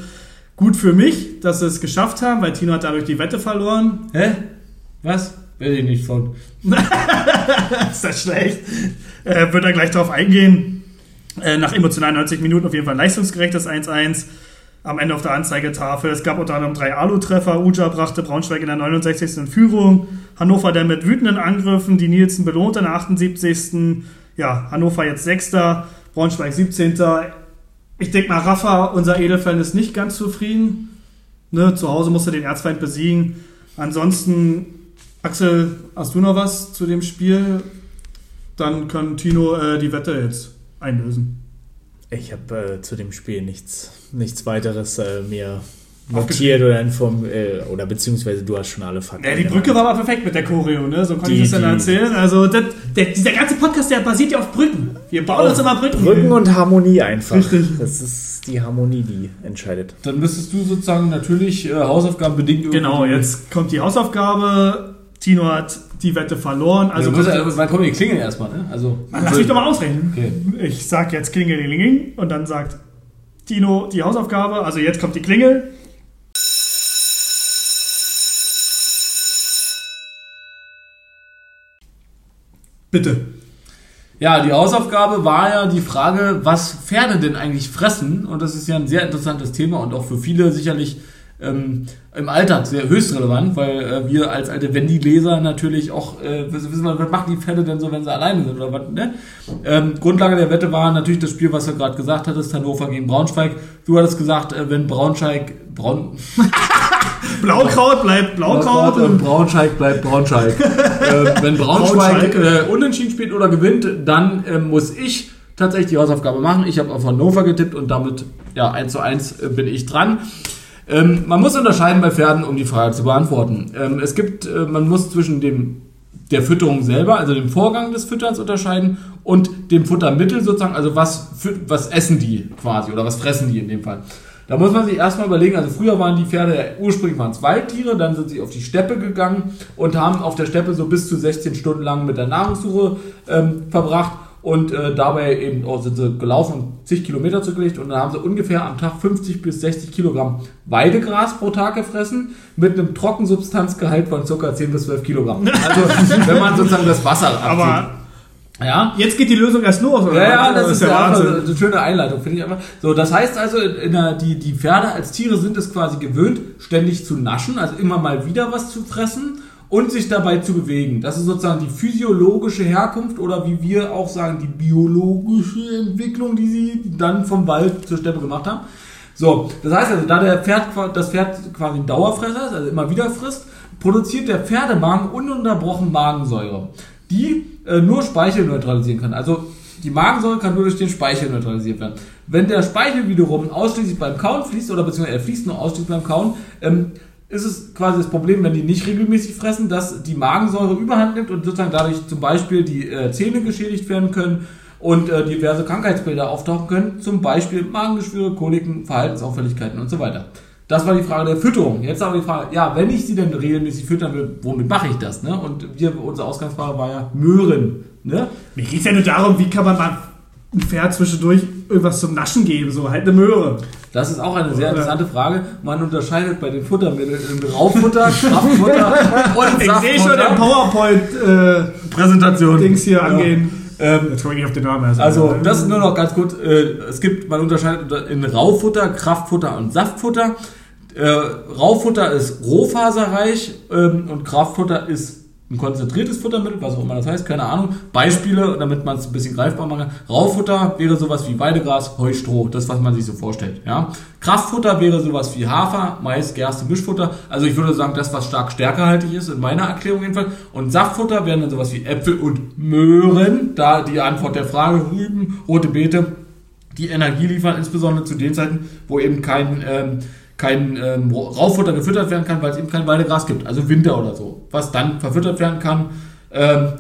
Gut für mich, dass sie es geschafft haben, weil Tino hat dadurch die Wette verloren. Hä? Was? Will ich nicht von. ist das schlecht? Äh, wird er gleich darauf eingehen. Äh, nach emotionalen 90 Minuten auf jeden Fall ein leistungsgerechtes 1-1. Am Ende auf der Anzeigetafel. Es gab unter anderem drei Alu-Treffer. Uja brachte Braunschweig in der 69. in Führung. Hannover dann mit wütenden Angriffen. Die Nielsen belohnt in der 78. Ja, Hannover jetzt Sechster. Braunschweig 17. Ich denke mal, Rafa, unser Edelfan, ist nicht ganz zufrieden. Ne, zu Hause musste den Erzfeind besiegen. Ansonsten, Axel, hast du noch was zu dem Spiel? Dann kann Tino äh, die Wette jetzt einlösen. ich habe äh, zu dem Spiel nichts, nichts weiteres äh, mir notiert oder informiert, äh, oder beziehungsweise du hast schon alle Fakten. Ja, die Brücke war aber perfekt mit der Choreo, ne? So konnte ich das dann erzählen. Also, das, der, dieser ganze Podcast, der basiert ja auf Brücken. Wir bauen uns immer Brücken. Brücken und Harmonie einfach. Richtig. Das ist die Harmonie, die entscheidet. Dann müsstest du sozusagen natürlich äh, Hausaufgaben bedingt Genau, jetzt kommt die Hausaufgabe. Tino hat die Wette verloren. Also, Also, also wann kommen die Klingeln erstmal, ne? Also. Man, lass mich doch mal ausrechnen. Okay. Ich sag jetzt Klingelingeling und dann sagt Tino die Hausaufgabe. Also jetzt kommt die Klingel. Bitte. Ja, die Hausaufgabe war ja die Frage, was Pferde denn eigentlich fressen? Und das ist ja ein sehr interessantes Thema und auch für viele sicherlich ähm, im Alltag sehr höchst relevant, weil äh, wir als alte Wendy-Leser natürlich auch äh, wissen, was machen die Pferde denn so, wenn sie alleine sind oder was, ne? Ähm, Grundlage der Wette war natürlich das Spiel, was du gerade gesagt hattest, Hannover gegen Braunschweig. Du hattest gesagt, äh, wenn Braunschweig, Braun, Blaukraut bleibt Blaukraut. und Braunschweig bleibt Braunschweig. äh, wenn Braunschweig Braunschweig. äh, unentschieden spielt oder gewinnt, dann äh, muss ich tatsächlich die Hausaufgabe machen. Ich habe auf Hannover getippt und damit ja 1 zu 1 äh, bin ich dran. Ähm, man muss unterscheiden bei Pferden, um die Frage zu beantworten. Ähm, es gibt, äh, man muss zwischen dem der Fütterung selber, also dem Vorgang des Fütterns unterscheiden und dem Futtermittel sozusagen, also was, was essen die quasi oder was fressen die in dem Fall. Da muss man sich erstmal überlegen, also früher waren die Pferde, ursprünglich waren es Waldtiere, dann sind sie auf die Steppe gegangen und haben auf der Steppe so bis zu 16 Stunden lang mit der Nahrungssuche ähm, verbracht und äh, dabei eben auch sind sie gelaufen und zig Kilometer zurückgelegt und dann haben sie ungefähr am Tag 50 bis 60 Kilogramm Weidegras pro Tag gefressen mit einem Trockensubstanzgehalt von ca. 10 bis 12 Kilogramm. Also wenn man sozusagen das Wasser abzieht. Aber ja, jetzt geht die Lösung erst los, oder? ja, ja, was? das ist ja einfach eine schöne Einleitung, finde ich einfach. So, das heißt also, der, die, die Pferde als Tiere sind es quasi gewöhnt, ständig zu naschen, also immer mal wieder was zu fressen und sich dabei zu bewegen. Das ist sozusagen die physiologische Herkunft oder wie wir auch sagen, die biologische Entwicklung, die sie dann vom Wald zur Steppe gemacht haben. So, das heißt also, da der Pferd, das Pferd quasi ein Dauerfresser ist, also immer wieder frisst, produziert der Pferdemagen ununterbrochen Magensäure, die äh, nur Speichel neutralisieren kann. Also die Magensäure kann nur durch den Speichel neutralisiert werden. Wenn der Speichel wiederum ausschließlich beim Kauen fließt, oder beziehungsweise er fließt nur ausschließlich beim Kauen, ähm, ist es quasi das Problem, wenn die nicht regelmäßig fressen, dass die Magensäure überhand nimmt und sozusagen dadurch zum Beispiel die äh, Zähne geschädigt werden können und äh, diverse Krankheitsbilder auftauchen können, zum Beispiel Magengeschwüre, Koliken, Verhaltensauffälligkeiten und so weiter. Das war die Frage der Fütterung. Jetzt aber die Frage, ja, wenn ich sie denn regelmäßig füttern will, womit mache ich das? Ne? Und wir, unsere Ausgangsfrage war ja Möhren. Ne? Mir geht es ja nur darum, wie kann man mal ein Pferd zwischendurch irgendwas zum Naschen geben, so halt eine Möhre. Das ist auch eine sehr interessante Frage. Man unterscheidet bei den Futtermitteln in Rauffutter, Kraftfutter und Ich sehe schon den Saftfutter. PowerPoint-Dings Präsentation. hier Ja. angehen. Ähm, Jetzt komme ich nicht auf den Namen. erst. Also, das ist nur noch ganz kurz. Äh, es gibt, man unterscheidet unter- in Raufutter, Kraftfutter und Saftfutter. Äh, Raufutter ist rohfaserreich ähm, und Kraftfutter ist ein konzentriertes Futtermittel, was auch immer das heißt, keine Ahnung. Beispiele, damit man es ein bisschen greifbar machen kann. Raufutter wäre sowas wie Weidegras, Heu, Stroh, das, was man sich so vorstellt. Ja? Kraftfutter wäre sowas wie Hafer, Mais, Gerste, Mischfutter. Also ich würde sagen, das, was stark stärkehaltig ist, in meiner Erklärung jedenfalls. Und Saftfutter wären dann sowas wie Äpfel und Möhren. Da die Antwort der Frage, Rüben, rote Beete, die Energie liefern, insbesondere zu den Zeiten, wo eben kein, ähm, kein ähm, Rauffutter gefüttert werden kann, weil es eben kein Weidegras gibt, also Winter oder so, was dann verfüttert werden kann. Ähm,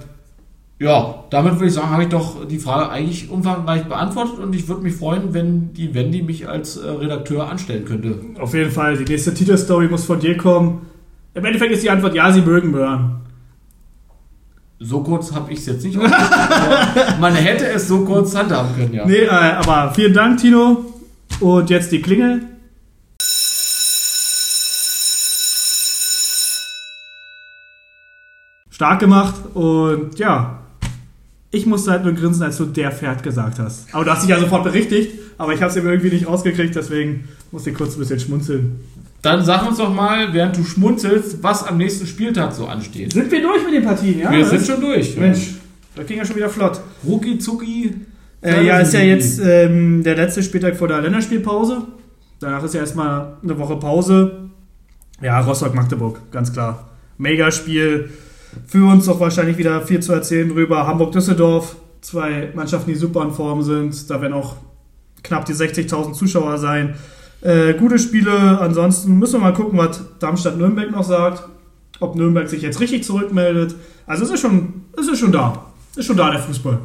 ja, damit würde ich sagen, habe ich doch die Frage eigentlich umfangreich beantwortet und ich würde mich freuen, wenn die Wendy mich als äh, Redakteur anstellen könnte. Auf jeden Fall, die nächste Titelstory muss von dir kommen. Im Endeffekt ist die Antwort, ja, sie mögen Möhren. So kurz habe ich es jetzt nicht Man hätte es so kurz handhaben können, ja. Nee, äh, aber vielen Dank, Tino. Und jetzt die Klingel. Stark gemacht und ja, ich musste halt nur grinsen, als du der Pferd gesagt hast. Aber du hast dich ja sofort berichtigt, aber ich habe es eben irgendwie nicht rausgekriegt, deswegen musste ich kurz ein bisschen schmunzeln. Dann sag uns doch mal, während du schmunzelst, was am nächsten Spieltag so ansteht. Sind wir durch mit den Partien, ja? Wir sind schon durch. Mensch, das ging ja schon wieder flott. Rucki zucki. Äh, ja, ist ja jetzt ähm, der letzte Spieltag vor der Länderspielpause. Danach ist ja erstmal eine Woche Pause. Ja, Rostock-Magdeburg, ganz klar. Megaspiel. Für uns auch wahrscheinlich wieder viel zu erzählen drüber. Hamburg-Düsseldorf, zwei Mannschaften, die super in Form sind. Da werden auch knapp die 60.000 Zuschauer sein. Äh, gute Spiele. Ansonsten müssen wir mal gucken, was Darmstadt-Nürnberg noch sagt. Ob Nürnberg sich jetzt richtig zurückmeldet. Also es ist schon, es ist schon da. Ist schon da, der Fußball.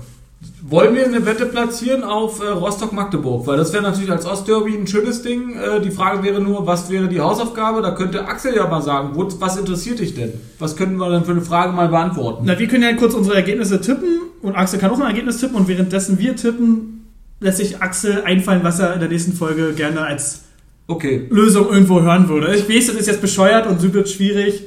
Wollen wir eine Wette platzieren auf äh, Rostock-Magdeburg? Weil das wäre natürlich als Ostderby ein schönes Ding. Äh, die Frage wäre nur, was wäre die Hausaufgabe? Da könnte Axel ja mal sagen, wo, was interessiert dich denn? Was könnten wir denn für eine Frage mal beantworten? Na, wir können ja kurz unsere Ergebnisse tippen und Axel kann auch ein Ergebnis tippen und währenddessen wir tippen, lässt sich Axel einfallen, was er in der nächsten Folge gerne als Okay. Lösung irgendwo hören würde. Ich weiß, das ist jetzt bescheuert und super schwierig,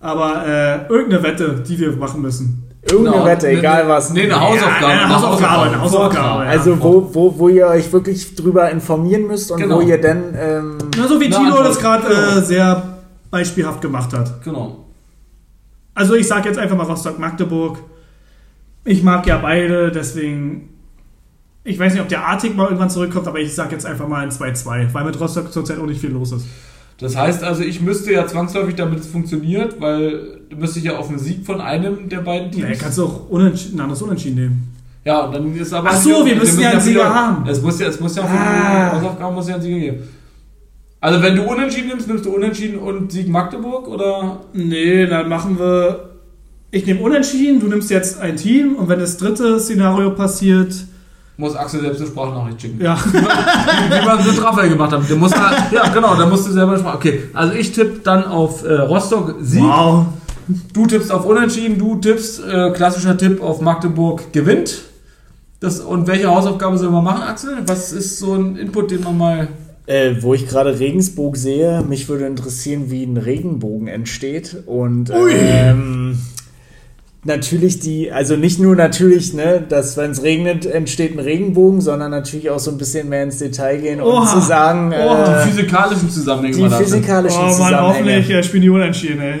aber äh, irgendeine Wette, die wir machen müssen. Irgendeine Genau. Wette, egal was. Nee, eine Hausaufgabe. eine Hausaufgabe, eine Hausaufgabe. ja. Also wo, wo, wo ihr euch wirklich drüber informieren müsst und Genau. wo ihr dann ähm, Na, so wie Antwort. das gerade Genau. äh, sehr beispielhaft gemacht hat. Genau. Also ich sage jetzt einfach mal Rostock-Magdeburg. Ich mag ja beide, deswegen... Ich weiß nicht, ob der Artig mal irgendwann zurückkommt, aber ich sage jetzt einfach mal ein 2-2, weil mit Rostock zurzeit auch nicht viel los ist. Das heißt also, ich müsste ja zwangsläufig, damit es funktioniert, weil du müsste ich ja auf einen Sieg von einem der beiden Teams. Nee, kannst du auch unentschieden, ein anderes Unentschieden nehmen. Ja, und dann ist aber. Ach so, wir müssen ja einen Sieger wieder- haben. Es muss ja, es muss ja auch Ah. Hausaufgaben muss ja einen Sieger geben. Also wenn du unentschieden nimmst, nimmst du unentschieden und Sieg Magdeburg oder? Nee, dann machen wir ich nehme unentschieden, du nimmst jetzt ein Team und wenn das dritte Szenario passiert, Muss Axel selbst eine Sprachnachricht schicken. ja, wie wir es mit Raphael gemacht haben. Der muss halt, ja, genau, da musst du selber sprachen. Okay, also ich tippe dann auf äh, Rostock Sieg. wow. Du tippst auf Unentschieden, du tippst, äh, klassischer Tipp auf Magdeburg gewinnt. Das, und welche Hausaufgabe soll man machen, Axel? Was ist so ein Input, den man mal. Äh, wo ich gerade Regensburg sehe, mich würde interessieren, wie ein Regenbogen entsteht. Und ähm, natürlich die, also nicht nur natürlich, ne, dass wenn es regnet, entsteht ein Regenbogen, sondern natürlich auch so ein bisschen mehr ins Detail gehen, um Oha. zu sagen, Oha. äh, Die physikalischen Zusammenhänge. die physikalischen Oh Mann, Zusammenhänge. hoffentlich äh, spielen die unentschieden, ey.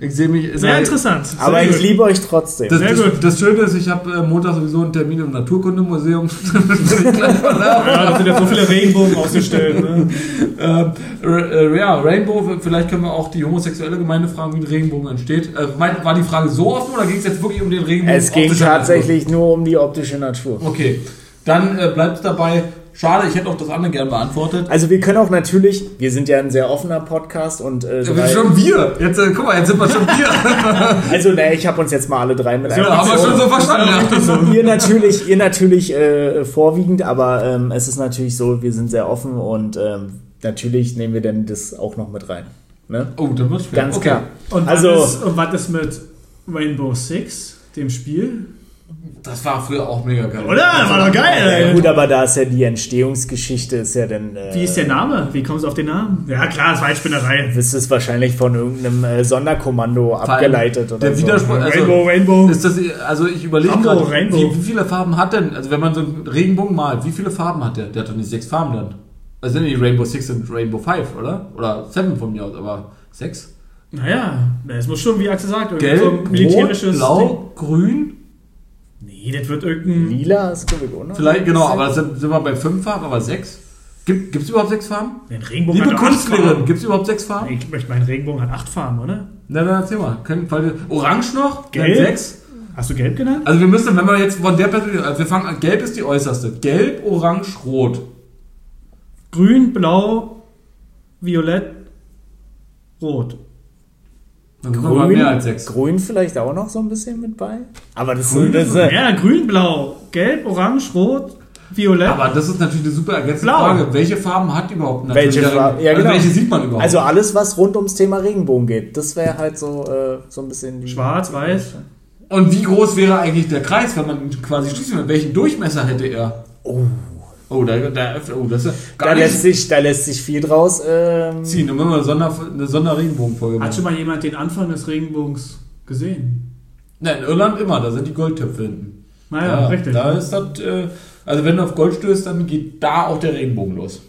Ich sehe mich. Sehr interessant. Sehr Aber ich gut. liebe euch trotzdem. Das, Sehr das, gut. das Schöne ist, ich habe äh, Montag sowieso einen Termin im Naturkundemuseum. Ich. Ja, da sind ja so viele Regenbogen ausgestellt. Ne? ähm, äh, ja, Rainbow, vielleicht können wir auch die homosexuelle Gemeinde fragen, wie ein Regenbogen entsteht. Äh, war die Frage so offen oder ging es jetzt wirklich um den Regenbogen? es ging tatsächlich nur um die optische Natur. Natur? Okay, dann äh, bleibt es dabei. Schade, ich hätte auch das andere gern beantwortet. Also wir können auch natürlich, wir sind ja ein sehr offener Podcast und äh, drei, Schon wir. Jetzt, äh, guck mal, jetzt sind wir schon wir. also ne, ich habe uns jetzt mal alle drei mit ja, haben wir schon so verstanden. Ja. ihr natürlich, ihr natürlich äh, vorwiegend, aber ähm, es ist natürlich so, wir sind sehr offen und ähm, natürlich nehmen wir dann das auch noch mit rein. Ne? Oh, dann wird schwer. Ganz okay. klar. Und, Also- was ist, und was ist mit Rainbow Six, dem Spiel? Das war früher auch mega geil. Oder? War doch geil, Ja, ey. gut, aber da ist ja die Entstehungsgeschichte, ist ja dann. Äh, Wie ist der Name? Wie kommst du auf den Namen? Ja, klar, das war eine Spinnerei. Ist es wahrscheinlich von irgendeinem äh, Sonderkommando abgeleitet oder der so. Widerspruch- Also- Rainbow, Rainbow. Ist das, also ich überlege gerade, Rainbow. wie, wie viele Farben hat denn, also wenn man so einen Regenbogen malt, wie viele Farben hat der? Der hat doch nicht sechs Farben dann. Also sind die Rainbow Six und Rainbow Five, oder? Oder Seven von mir aus, aber sechs? Naja, es muss schon, wie Axel sagt, irgendwie Gelb, so ein militärisches Rot, Blau, Grün? Nee, das wird irgendein. Lila ist, glaube ich, auch noch. Vielleicht, genau, aber das sind, sind wir bei fünf Farben, aber sechs? Gibt es überhaupt sechs Farben? Ein Regenbogen Liebe hat Farben. gibt es überhaupt sechs Farben? Ich möchte meinen Regenbogen hat acht Farben, oder? Na, dann erzähl mal. Können, weil, Orange noch? Dann Gelb? sechs? Hast du gelb genannt? Also wir müssen, wenn wir jetzt von der Perspektive, also wir fangen an, gelb ist die äußerste. Gelb, Orange, Rot. Grün, blau, violett, rot. Dann sind wir bei Grün, mehr als sechs. Grün vielleicht auch noch so ein bisschen mit bei. Aber das Grün ist. Das, Ja, grün, blau, gelb, orange, rot, violett. Aber das ist natürlich eine super ergänzende Blau. Frage. Welche Farben hat überhaupt ein Welche? Regen- Ja, also genau. welche sieht man überhaupt? also alles, was rund ums Thema Regenbogen geht. Das wäre halt so, äh, so ein bisschen die. Schwarz, weiß. Und wie groß wäre eigentlich der Kreis, wenn man ihn quasi schließen würde? Welchen Durchmesser hätte er? Oh. Oh, da, da, oh das ist Da lässt, sich, da lässt sich viel draus ähm, ziehen. Dann müssen wir eine, Sonder, eine Sonderregenbogenfolge Hat machen. schon mal jemand den Anfang des Regenbogens gesehen? Nein, in Irland immer, da sind die Goldtöpfe hinten. Naja, richtig. Da ist das, äh, also wenn du auf Gold stößt, dann geht da auch der Regenbogen los.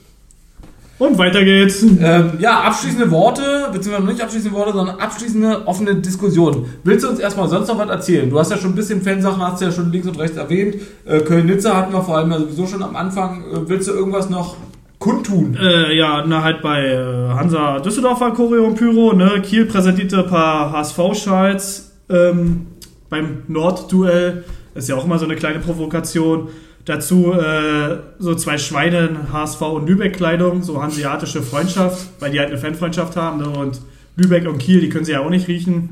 Und weiter geht's. Ähm, ja, abschließende Worte, beziehungsweise nicht abschließende Worte, sondern abschließende offene Diskussion. Willst du uns erstmal sonst noch was erzählen? Du hast ja schon ein bisschen Fansachen, hast du ja schon links und rechts erwähnt. Äh, Köln-Nizza hatten wir vor allem ja sowieso schon am Anfang. Äh, willst du irgendwas noch kundtun? Äh, ja, na halt bei äh, Hansa Düsseldorf war Choreo und Pyro, ne? Kiel präsentierte ein paar HSV-Schals ähm, beim Nord-Duell. Ist ja auch immer so eine kleine Provokation. Dazu äh, so zwei Schweine in HSV und Lübeck-Kleidung, so hanseatische Freundschaft, weil die halt eine Fanfreundschaft haben. Ne? Und Lübeck und Kiel, die können sie ja auch nicht riechen.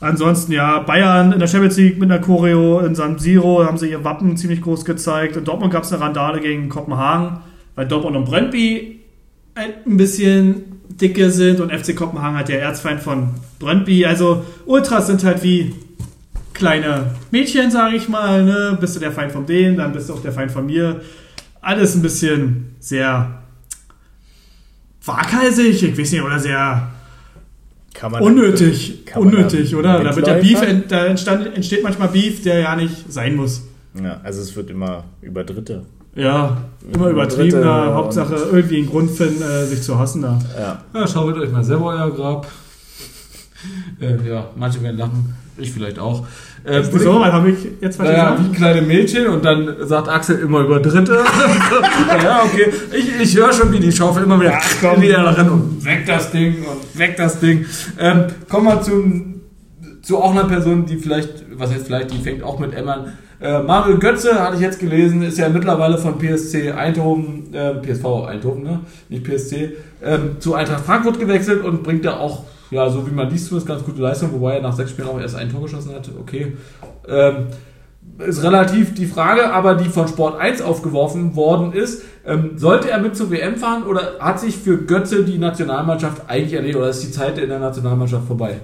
Ansonsten ja, Bayern in der Champions League mit einer Choreo in San Siro haben sie ihr Wappen ziemlich groß gezeigt. In Dortmund gab es eine Randale gegen Kopenhagen, weil Dortmund und Brøndby ein bisschen dicke sind und FC Kopenhagen hat der Erzfeind von Brøndby. Also Ultras sind halt wie kleine Mädchen, sage ich mal. Ne? Bist du der Feind von denen, dann bist du auch der Feind von mir. Alles ein bisschen sehr waghalsig, ich weiß nicht, oder sehr kann man unnötig. kann man Unnötig, oder? Da wird ja Beef, ent- da entstand, entsteht manchmal Beef, der ja nicht sein muss. Ja, also es wird immer über Dritte. Ja, immer übertriebener. Hauptsache irgendwie einen Grund finden, äh, sich zu hassen da. Ja. Ja, schaut euch mal selber euer Grab. Äh, ja, manche werden lachen, ich vielleicht auch. Äh, So, was habe ich jetzt was Naja, gesagt? wie kleine Mädchen und dann sagt Axel immer über Dritte. ja, okay. Ich, ich höre schon, wie die Schaufel immer wieder, komm. wieder rennen und weg das Ding und weg das Ding. Ähm, kommen wir zum, zu auch einer Person, die vielleicht, was heißt vielleicht, die fängt auch mit M an. Äh, Manuel Götze, hatte ich jetzt gelesen, ist ja mittlerweile von PSC Eindhoven, äh, PSV Eindhoven, ne? nicht PSC, ähm, zu Eintracht Frankfurt gewechselt und bringt da auch Ja, so wie man liest, ist ganz gute Leistung, wobei er nach sechs Spielen auch erst ein Tor geschossen hat. Okay. Ähm, ist relativ die Frage, aber die von Sport 1 aufgeworfen worden ist, ähm, sollte er mit zur WM fahren oder hat sich für Götze die Nationalmannschaft eigentlich erledigt oder ist die Zeit in der Nationalmannschaft vorbei?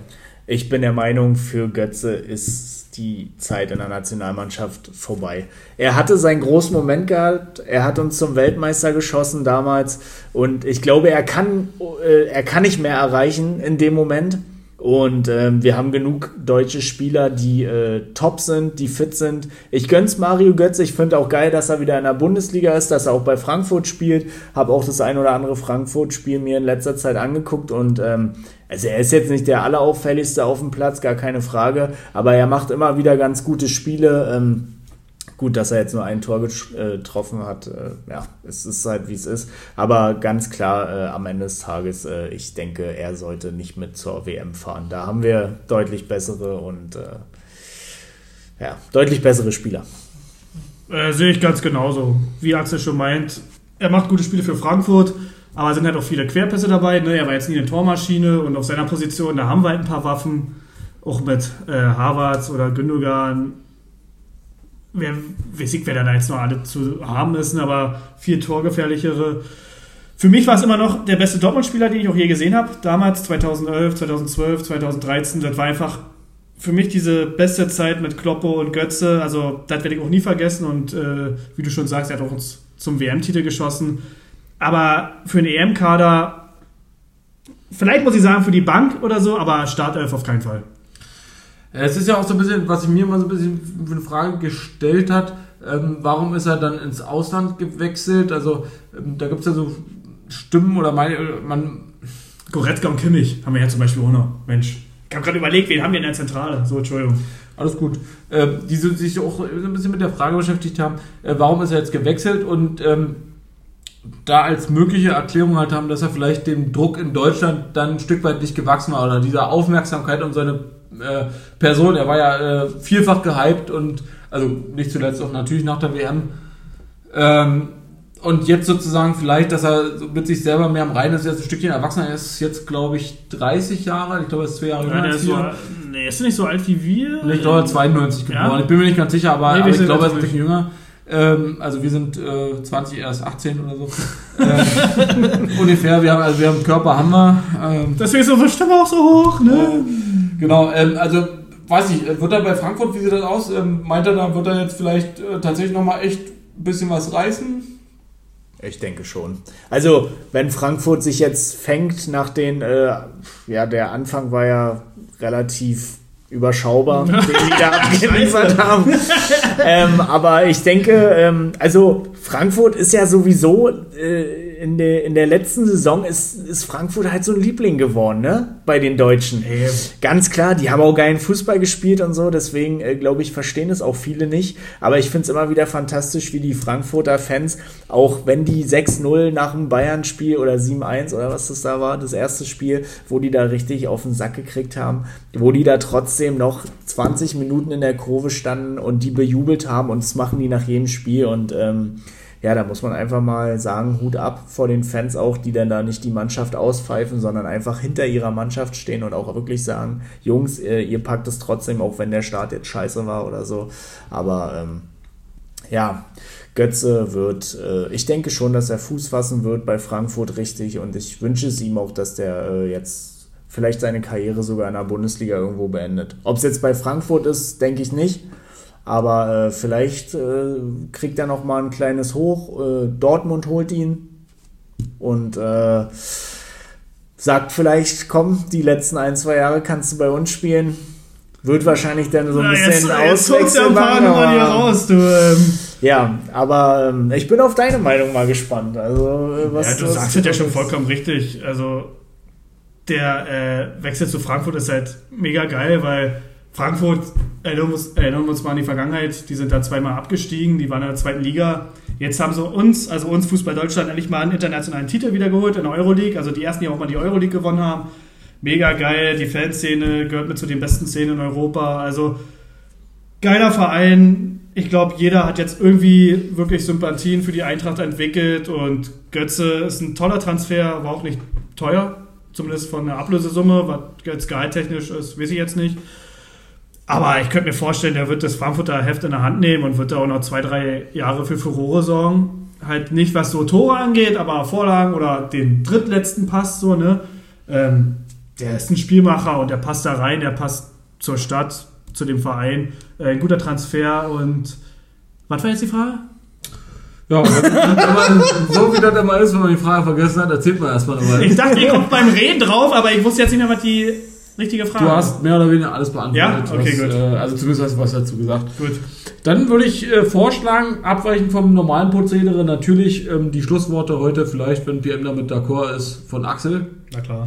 Ich bin der Meinung, für Götze ist die Zeit in der Nationalmannschaft vorbei. Er hatte seinen großen Moment gehabt, er hat uns zum Weltmeister geschossen damals und ich glaube, er kann, äh, er kann nicht mehr erreichen in dem Moment. Und ähm, wir haben genug deutsche Spieler, die äh, top sind, die fit sind. Ich gönn's Mario Götze. Ich finde auch geil, dass er wieder in der Bundesliga ist, dass er auch bei Frankfurt spielt. Habe auch das ein oder andere Frankfurt-Spiel mir in letzter Zeit angeguckt und ähm, also er ist jetzt nicht der allerauffälligste auf dem Platz, gar keine Frage, aber er macht immer wieder ganz gute Spiele. Ähm, Gut, dass er jetzt nur ein Tor äh, getroffen hat, äh, ja, es ist halt wie es ist. Aber ganz klar, äh, am Ende des Tages, äh, ich denke, er sollte nicht mit zur WM fahren. Da haben wir deutlich bessere und äh, ja, deutlich bessere Spieler. Äh, sehe ich ganz genauso. Wie Axel schon meint, er macht gute Spiele für Frankfurt, aber sind halt auch viele Querpässe dabei. Ne? Er war jetzt nie eine Tormaschine und auf seiner Position, da haben wir halt ein paar Waffen. Auch mit äh, Harvards oder Gündogan wer, weiß ich, wer da jetzt noch alle zu haben ist, aber vier torgefährlichere. Für mich war es immer noch der beste Dortmund-Spieler, den ich auch je gesehen habe. Damals, 2011, 2012, 2013. Das war einfach für mich diese beste Zeit mit Kloppo und Götze. Also, das werde ich auch nie vergessen. Und äh, wie du schon sagst, er hat auch uns zum WM-Titel geschossen. Aber für einen EM-Kader, vielleicht muss ich sagen, für die Bank oder so, aber Startelf auf keinen Fall. Es ist ja auch so ein bisschen, was sich mir mal so ein bisschen für eine Frage gestellt hat, ähm, warum ist er dann ins Ausland gewechselt? Also ähm, da gibt es ja so Stimmen oder meine, man... Goretzka und Kimmich haben wir ja zum Beispiel auch noch. Mensch, ich habe gerade überlegt, wen haben wir in der Zentrale? So, Entschuldigung. Alles gut. Ähm, die sich auch so ein bisschen mit der Frage beschäftigt haben, äh, warum ist er jetzt gewechselt und ähm, da als mögliche Erklärung halt haben, dass er vielleicht dem Druck in Deutschland dann ein Stück weit nicht gewachsen war oder dieser Aufmerksamkeit und seine äh, Person. Er war ja äh, vielfach gehypt und also nicht zuletzt auch natürlich nach der WM. Ähm, und jetzt sozusagen vielleicht, dass er mit sich selber mehr am Reinen ist, jetzt ein Stückchen erwachsener er ist, jetzt glaube ich 30 Jahre, ich glaube er ist zwei Jahre jünger als so, Nee, ist nicht so alt wie wir? ich glaube er ist 92 geboren, ja? ich bin mir nicht ganz sicher, aber, nee, aber ich glaube er ist ein bisschen jünger. Ähm, also wir sind äh, 20, erst 18 oder so. ähm, ungefähr, wir haben, also wir haben Körper haben wir. Ähm, Deswegen ist unsere Stimme auch so hoch, ne? Genau, ähm, also weiß ich, wird er bei Frankfurt, wie sieht das aus? Ähm, meint er, da wird er jetzt vielleicht äh, tatsächlich nochmal echt ein bisschen was reißen? Ich denke schon. Also, wenn Frankfurt sich jetzt fängt nach den, äh, ja, der Anfang war ja relativ überschaubar, den die da abgeliefert haben. ähm, aber ich denke, ähm, also Frankfurt ist ja sowieso äh, in, der, in der letzten Saison ist, ist Frankfurt halt so ein Liebling geworden, ne? Bei den Deutschen. Hey. Ganz klar, die haben auch geilen Fußball gespielt und so, deswegen äh, glaube ich, verstehen es auch viele nicht. Aber ich finde es immer wieder fantastisch, wie die Frankfurter Fans, auch wenn die 6-0 nach dem Bayern-Spiel oder 7-1 oder was das da war, das erste Spiel, wo die da richtig auf den Sack gekriegt haben, wo die da trotzdem noch 20 Minuten in der Kurve standen und die bejubelt haben und das machen die nach jedem Spiel und ähm, ja, da muss man einfach mal sagen, Hut ab vor den Fans auch, die dann da nicht die Mannschaft auspfeifen, sondern einfach hinter ihrer Mannschaft stehen und auch wirklich sagen, Jungs, äh, ihr packt es trotzdem, auch wenn der Start jetzt scheiße war oder so. Aber ähm, ja, Götze wird, äh, ich denke schon, dass er Fuß fassen wird bei Frankfurt richtig und ich wünsche es ihm auch, dass der äh, jetzt vielleicht seine Karriere sogar in der Bundesliga irgendwo beendet. Ob es jetzt bei Frankfurt ist, denke ich nicht. Aber äh, vielleicht äh, kriegt er noch mal ein kleines Hoch. Äh, Dortmund holt ihn und äh, sagt vielleicht, komm, die letzten ein, zwei Jahre kannst du bei uns spielen. Wird wahrscheinlich dann so ein Na, bisschen raus, du, ähm. ja, aber ähm, ich bin auf deine Meinung mal gespannt. Also, äh, was, ja, du was sagst es ja schon vollkommen richtig. Also der äh, Wechsel zu Frankfurt ist halt mega geil, weil Frankfurt, erinnern wir, uns, mal an die Vergangenheit, die sind da zweimal abgestiegen, die waren in der zweiten Liga. Jetzt haben sie uns, also uns Fußball Deutschland, endlich mal einen internationalen Titel wiedergeholt in der Euroleague. Also die ersten, die auch mal die Euroleague gewonnen haben. Mega geil, die Fanszene gehört mit zu den besten Szenen in Europa. Also geiler Verein. Ich glaube, jeder hat jetzt irgendwie wirklich Sympathien für die Eintracht entwickelt und Götze ist ein toller Transfer, war auch nicht teuer. Zumindest von der Ablösesumme, was jetzt gehalttechnisch ist, weiß ich jetzt nicht. Aber ich könnte mir vorstellen, der wird das Frankfurter Heft in der Hand nehmen und wird da auch noch zwei, drei Jahre für Furore sorgen. Halt nicht, was so Tore angeht, aber Vorlagen oder den drittletzten Pass so, ne? Ähm, der ist ein Spielmacher und der passt da rein, der passt zur Stadt, zu dem Verein. Äh, ein guter Transfer und was war jetzt die Frage? Ja, wenn man, so wie das immer ist, wenn man die Frage vergessen hat, erzählt man erstmal nochmal. Ich dachte, ihr kommt beim Reden drauf, aber ich wusste jetzt nicht mehr, was die richtige Frage Du hast mehr oder weniger alles beantwortet. Ja? Okay, was, gut. Äh, also zumindest hast du was dazu gesagt. Gut. Dann würde ich äh, vorschlagen, abweichend vom normalen Prozedere, natürlich ähm, die Schlussworte heute vielleicht, wenn PM damit d'accord ist, von Axel. Na klar.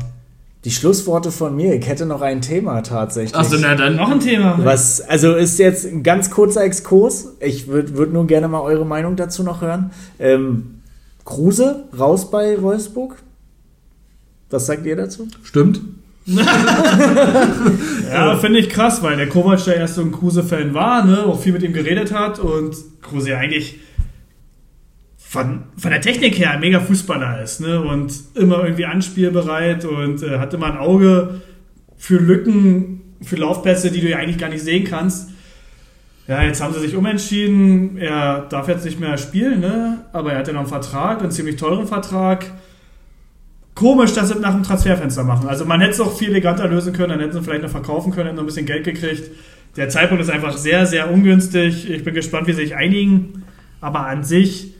Die Schlussworte von mir. Ich hätte noch ein Thema tatsächlich. Achso, na dann. Noch ein Thema. Was, also ist jetzt ein ganz kurzer Exkurs. Ich würde würd nur gerne mal eure Meinung dazu noch hören. Ähm, Kruse raus bei Wolfsburg. Was sagt ihr dazu? Stimmt. Ja, finde ich krass, weil der Kovac der erst so ein Kruse-Fan war, ne, auch viel mit ihm geredet hat und Kruse ja eigentlich von, von der Technik her ein mega Fußballer ist, ne, und immer irgendwie anspielbereit und äh, hat immer ein Auge für Lücken, für Laufplätze, die du ja eigentlich gar nicht sehen kannst. Ja, jetzt haben sie sich umentschieden. Er darf jetzt nicht mehr spielen, ne? aber er hat ja noch einen Vertrag, einen ziemlich teuren Vertrag. Komisch, dass sie es nach dem Transferfenster machen. Also man hätte es auch viel eleganter lösen können, dann hätten sie vielleicht noch verkaufen können, hätten noch ein bisschen Geld gekriegt. Der Zeitpunkt ist einfach sehr, sehr ungünstig. Ich bin gespannt, wie sie sich einigen. Aber an sich,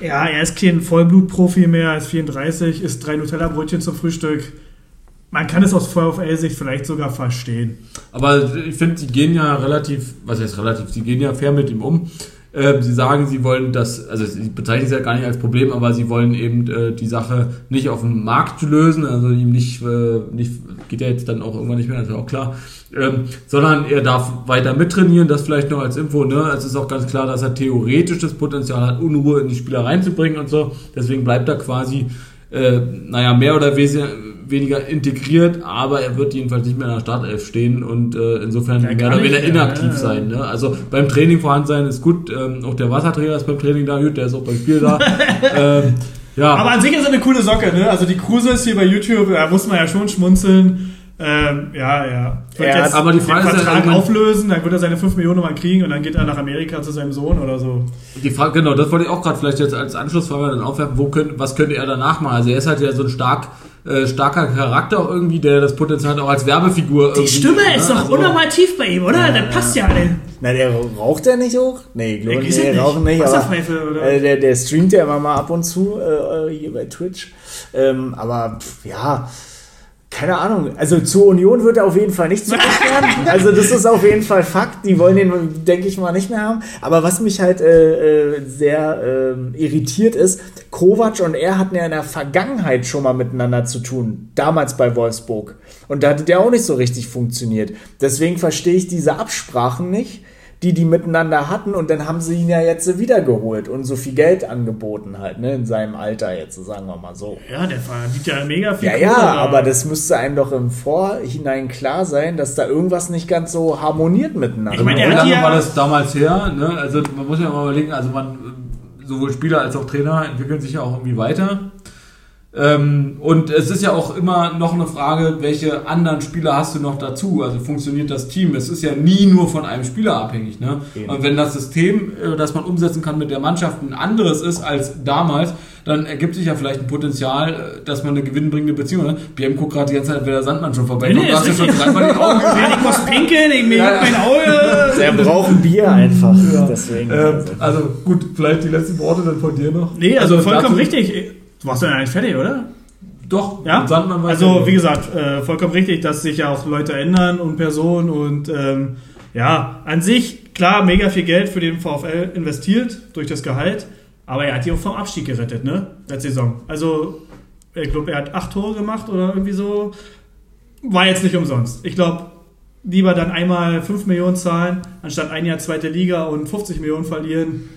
ja, er ist kein Vollblutprofi mehr, ist 34, isst drei Nutella-Brötchen zum Frühstück. Man kann es aus VfL-Sicht vielleicht sogar verstehen. Aber ich finde, sie gehen ja relativ, was heißt relativ, sie gehen ja fair mit ihm um. Ähm, sie sagen, sie wollen das, also sie bezeichnen es ja gar nicht als Problem, aber sie wollen eben äh, die Sache nicht auf dem Markt lösen, also ihm nicht, äh, nicht geht ja jetzt dann auch irgendwann nicht mehr, das ist ja auch klar, ähm, sondern er darf weiter mittrainieren, das vielleicht noch als Info, ne? Es ist auch ganz klar, dass er theoretisch das Potenzial hat, Unruhe in die Spieler reinzubringen und so, deswegen bleibt er quasi, äh, naja, mehr oder weniger integriert, aber er wird jedenfalls nicht mehr in der Startelf stehen und äh, insofern mehr oder weniger inaktiv ja. sein. Ne? Also beim Training vorhanden sein ist gut, ähm, auch der Wasserträger ist beim Training da, gut, der ist auch beim Spiel da. ähm, ja, Aber an sich ist er eine coole Socke, ne? Also die Kruse ist hier bei YouTube, da muss man ja schon schmunzeln. Ähm, ja, ja. Wird Er hat- aber die Frage den ist ja, Vertrag auflösen, dann wird er seine 5 Millionen mal kriegen und dann geht er nach Amerika zu seinem Sohn oder so. die Frage, genau, das wollte ich auch gerade vielleicht jetzt als Anschlussfrage dann aufwerfen, wo könnte, was könnte er danach machen? Also er ist halt ja so ein stark, äh, starker Charakter auch irgendwie, der das Potenzial hat, auch als Werbefigur. Die Stimme ne? ist doch Also- unnormal tief bei ihm, oder? Das passt ja. Der, Na, der raucht der nicht hoch? Nee, glaube Ich nicht. rauchen nicht. Aber, äh, der, der streamt ja immer mal ab und zu äh, hier bei Twitch. Ähm, aber pff, ja, keine Ahnung. Also zur Union wird er auf jeden Fall nicht zurückkehren. also das ist auf jeden Fall Fakt. Die wollen den, denke ich mal, nicht mehr haben. Aber was mich halt äh, äh, sehr ähm, irritiert ist, Kovac und er hatten ja in der Vergangenheit schon mal miteinander zu tun. Damals bei Wolfsburg. Und da hat der auch nicht so richtig funktioniert. Deswegen verstehe ich diese Absprachen nicht die die miteinander hatten und dann haben sie ihn ja jetzt wiedergeholt und so viel Geld angeboten halt, ne, in seinem Alter jetzt, sagen wir mal so. ja, der verdient ja mega viel Ja, ja, Kohle, aber das müsste einem doch im Vorhinein klar sein, dass da irgendwas nicht ganz so harmoniert miteinander. Ich meine, Wie lange ja- war das damals her? Ne? Also man muss ja mal überlegen, also man, äh, sowohl Spieler als auch Trainer entwickeln sich ja auch irgendwie weiter. Ähm, und es ist ja auch immer noch eine Frage, welche anderen Spieler hast du noch dazu? Also funktioniert das Team? Es ist ja nie nur von einem Spieler abhängig. Ne? Und wenn das System, äh, das man umsetzen kann mit der Mannschaft, ein anderes ist als damals, dann ergibt sich ja vielleicht ein Potenzial, äh, dass man eine gewinnbringende Beziehung hat. BM guckt gerade die ganze Zeit, wer der Sandmann schon vorbei Nee, Du hast ja ist schon dreimal die Augen gesehen. Ja, ich muss pinkeln, ich mir Ja, ja. mein Auge. er braucht ein Bier einfach. Deswegen. Ähm, also. also gut, vielleicht die letzten Worte dann von dir noch. Nee, also, vollkommen dazu- richtig. Du warst ja eigentlich fertig, oder? Doch, Ja, also wie gesagt, äh, vollkommen richtig, dass sich ja auch Leute ändern und Personen und ähm, ja, an sich, klar, mega viel Geld für den VfL investiert durch das Gehalt, aber er hat die auch vom Abstieg gerettet, ne, letzte Saison. Also, ich glaube, er hat acht Tore gemacht oder irgendwie so. War jetzt nicht umsonst. Ich glaube, lieber dann einmal 5 Millionen zahlen, anstatt ein Jahr zweite Liga und 50 Millionen verlieren.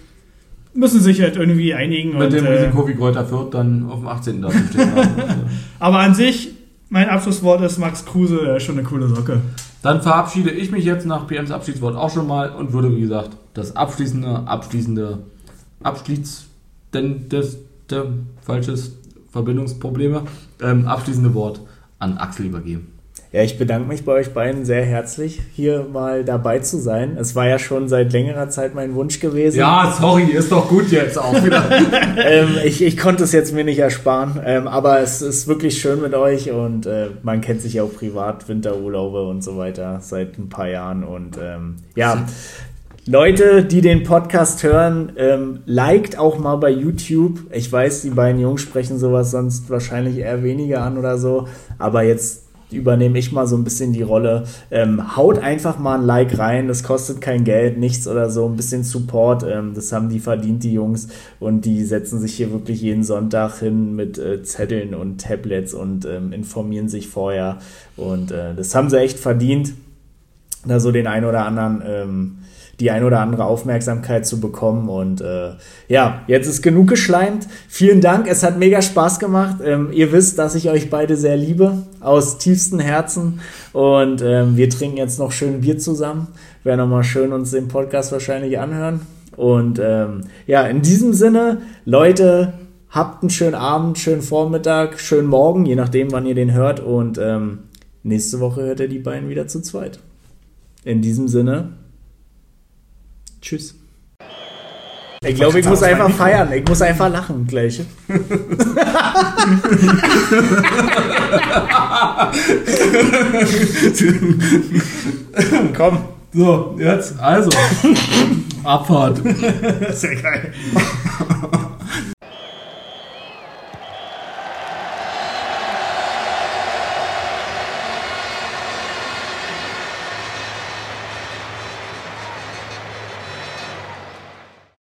Müssen sich halt irgendwie einigen. Mit und, dem äh, Risiko, wie Kräuter Fürth dann auf dem 18. da stehen. Aber an sich, mein Abschlusswort ist Max Kruse, er ist schon eine coole Socke. Dann verabschiede ich mich jetzt nach PMs Abschiedswort auch schon mal und würde, wie gesagt, das abschließende, abschließende, abschließ, denn das, der, falsches, Verbindungsprobleme. Ähm, abschließende Wort an Axel übergeben. Ja, ich bedanke mich bei euch beiden sehr herzlich, hier mal dabei zu sein. Es war ja schon seit längerer Zeit mein Wunsch gewesen. Ja, sorry, ist doch gut jetzt auch wieder. ähm, ich, ich konnte es jetzt mir nicht ersparen, ähm, aber es ist wirklich schön mit euch und äh, man kennt sich ja auch privat, Winterurlaube und so weiter seit ein paar Jahren und ähm, ja. Leute, die den Podcast hören, ähm, liked auch mal bei YouTube. Ich weiß, die beiden Jungs sprechen sowas sonst wahrscheinlich eher weniger an oder so, aber jetzt übernehme ich mal so ein bisschen die Rolle. Ähm, haut einfach mal ein Like rein, das kostet kein Geld, nichts oder so, ein bisschen Support, ähm, das haben die verdient, die Jungs. Und die setzen sich hier wirklich jeden Sonntag hin mit äh, Zetteln und Tablets und ähm, informieren sich vorher. Und äh, das haben sie echt verdient, da so den ein oder anderen ähm, die ein oder andere Aufmerksamkeit zu bekommen. Und äh, ja, jetzt ist genug geschleimt. Vielen Dank, es hat mega Spaß gemacht. Ähm, ihr wisst, dass ich euch beide sehr liebe, aus tiefstem Herzen. Und ähm, wir trinken jetzt noch schön Bier zusammen. Wäre nochmal schön uns den Podcast wahrscheinlich anhören. Und ähm, ja, in diesem Sinne, Leute, habt einen schönen Abend, schönen Vormittag, schönen Morgen, je nachdem, wann ihr den hört. Und ähm, nächste Woche hört ihr die beiden wieder zu zweit. In diesem Sinne, Tschüss. Ich glaube, ich muss einfach feiern. Ich muss einfach lachen gleich. Komm. So, jetzt, also. Abfahrt. Sehr geil.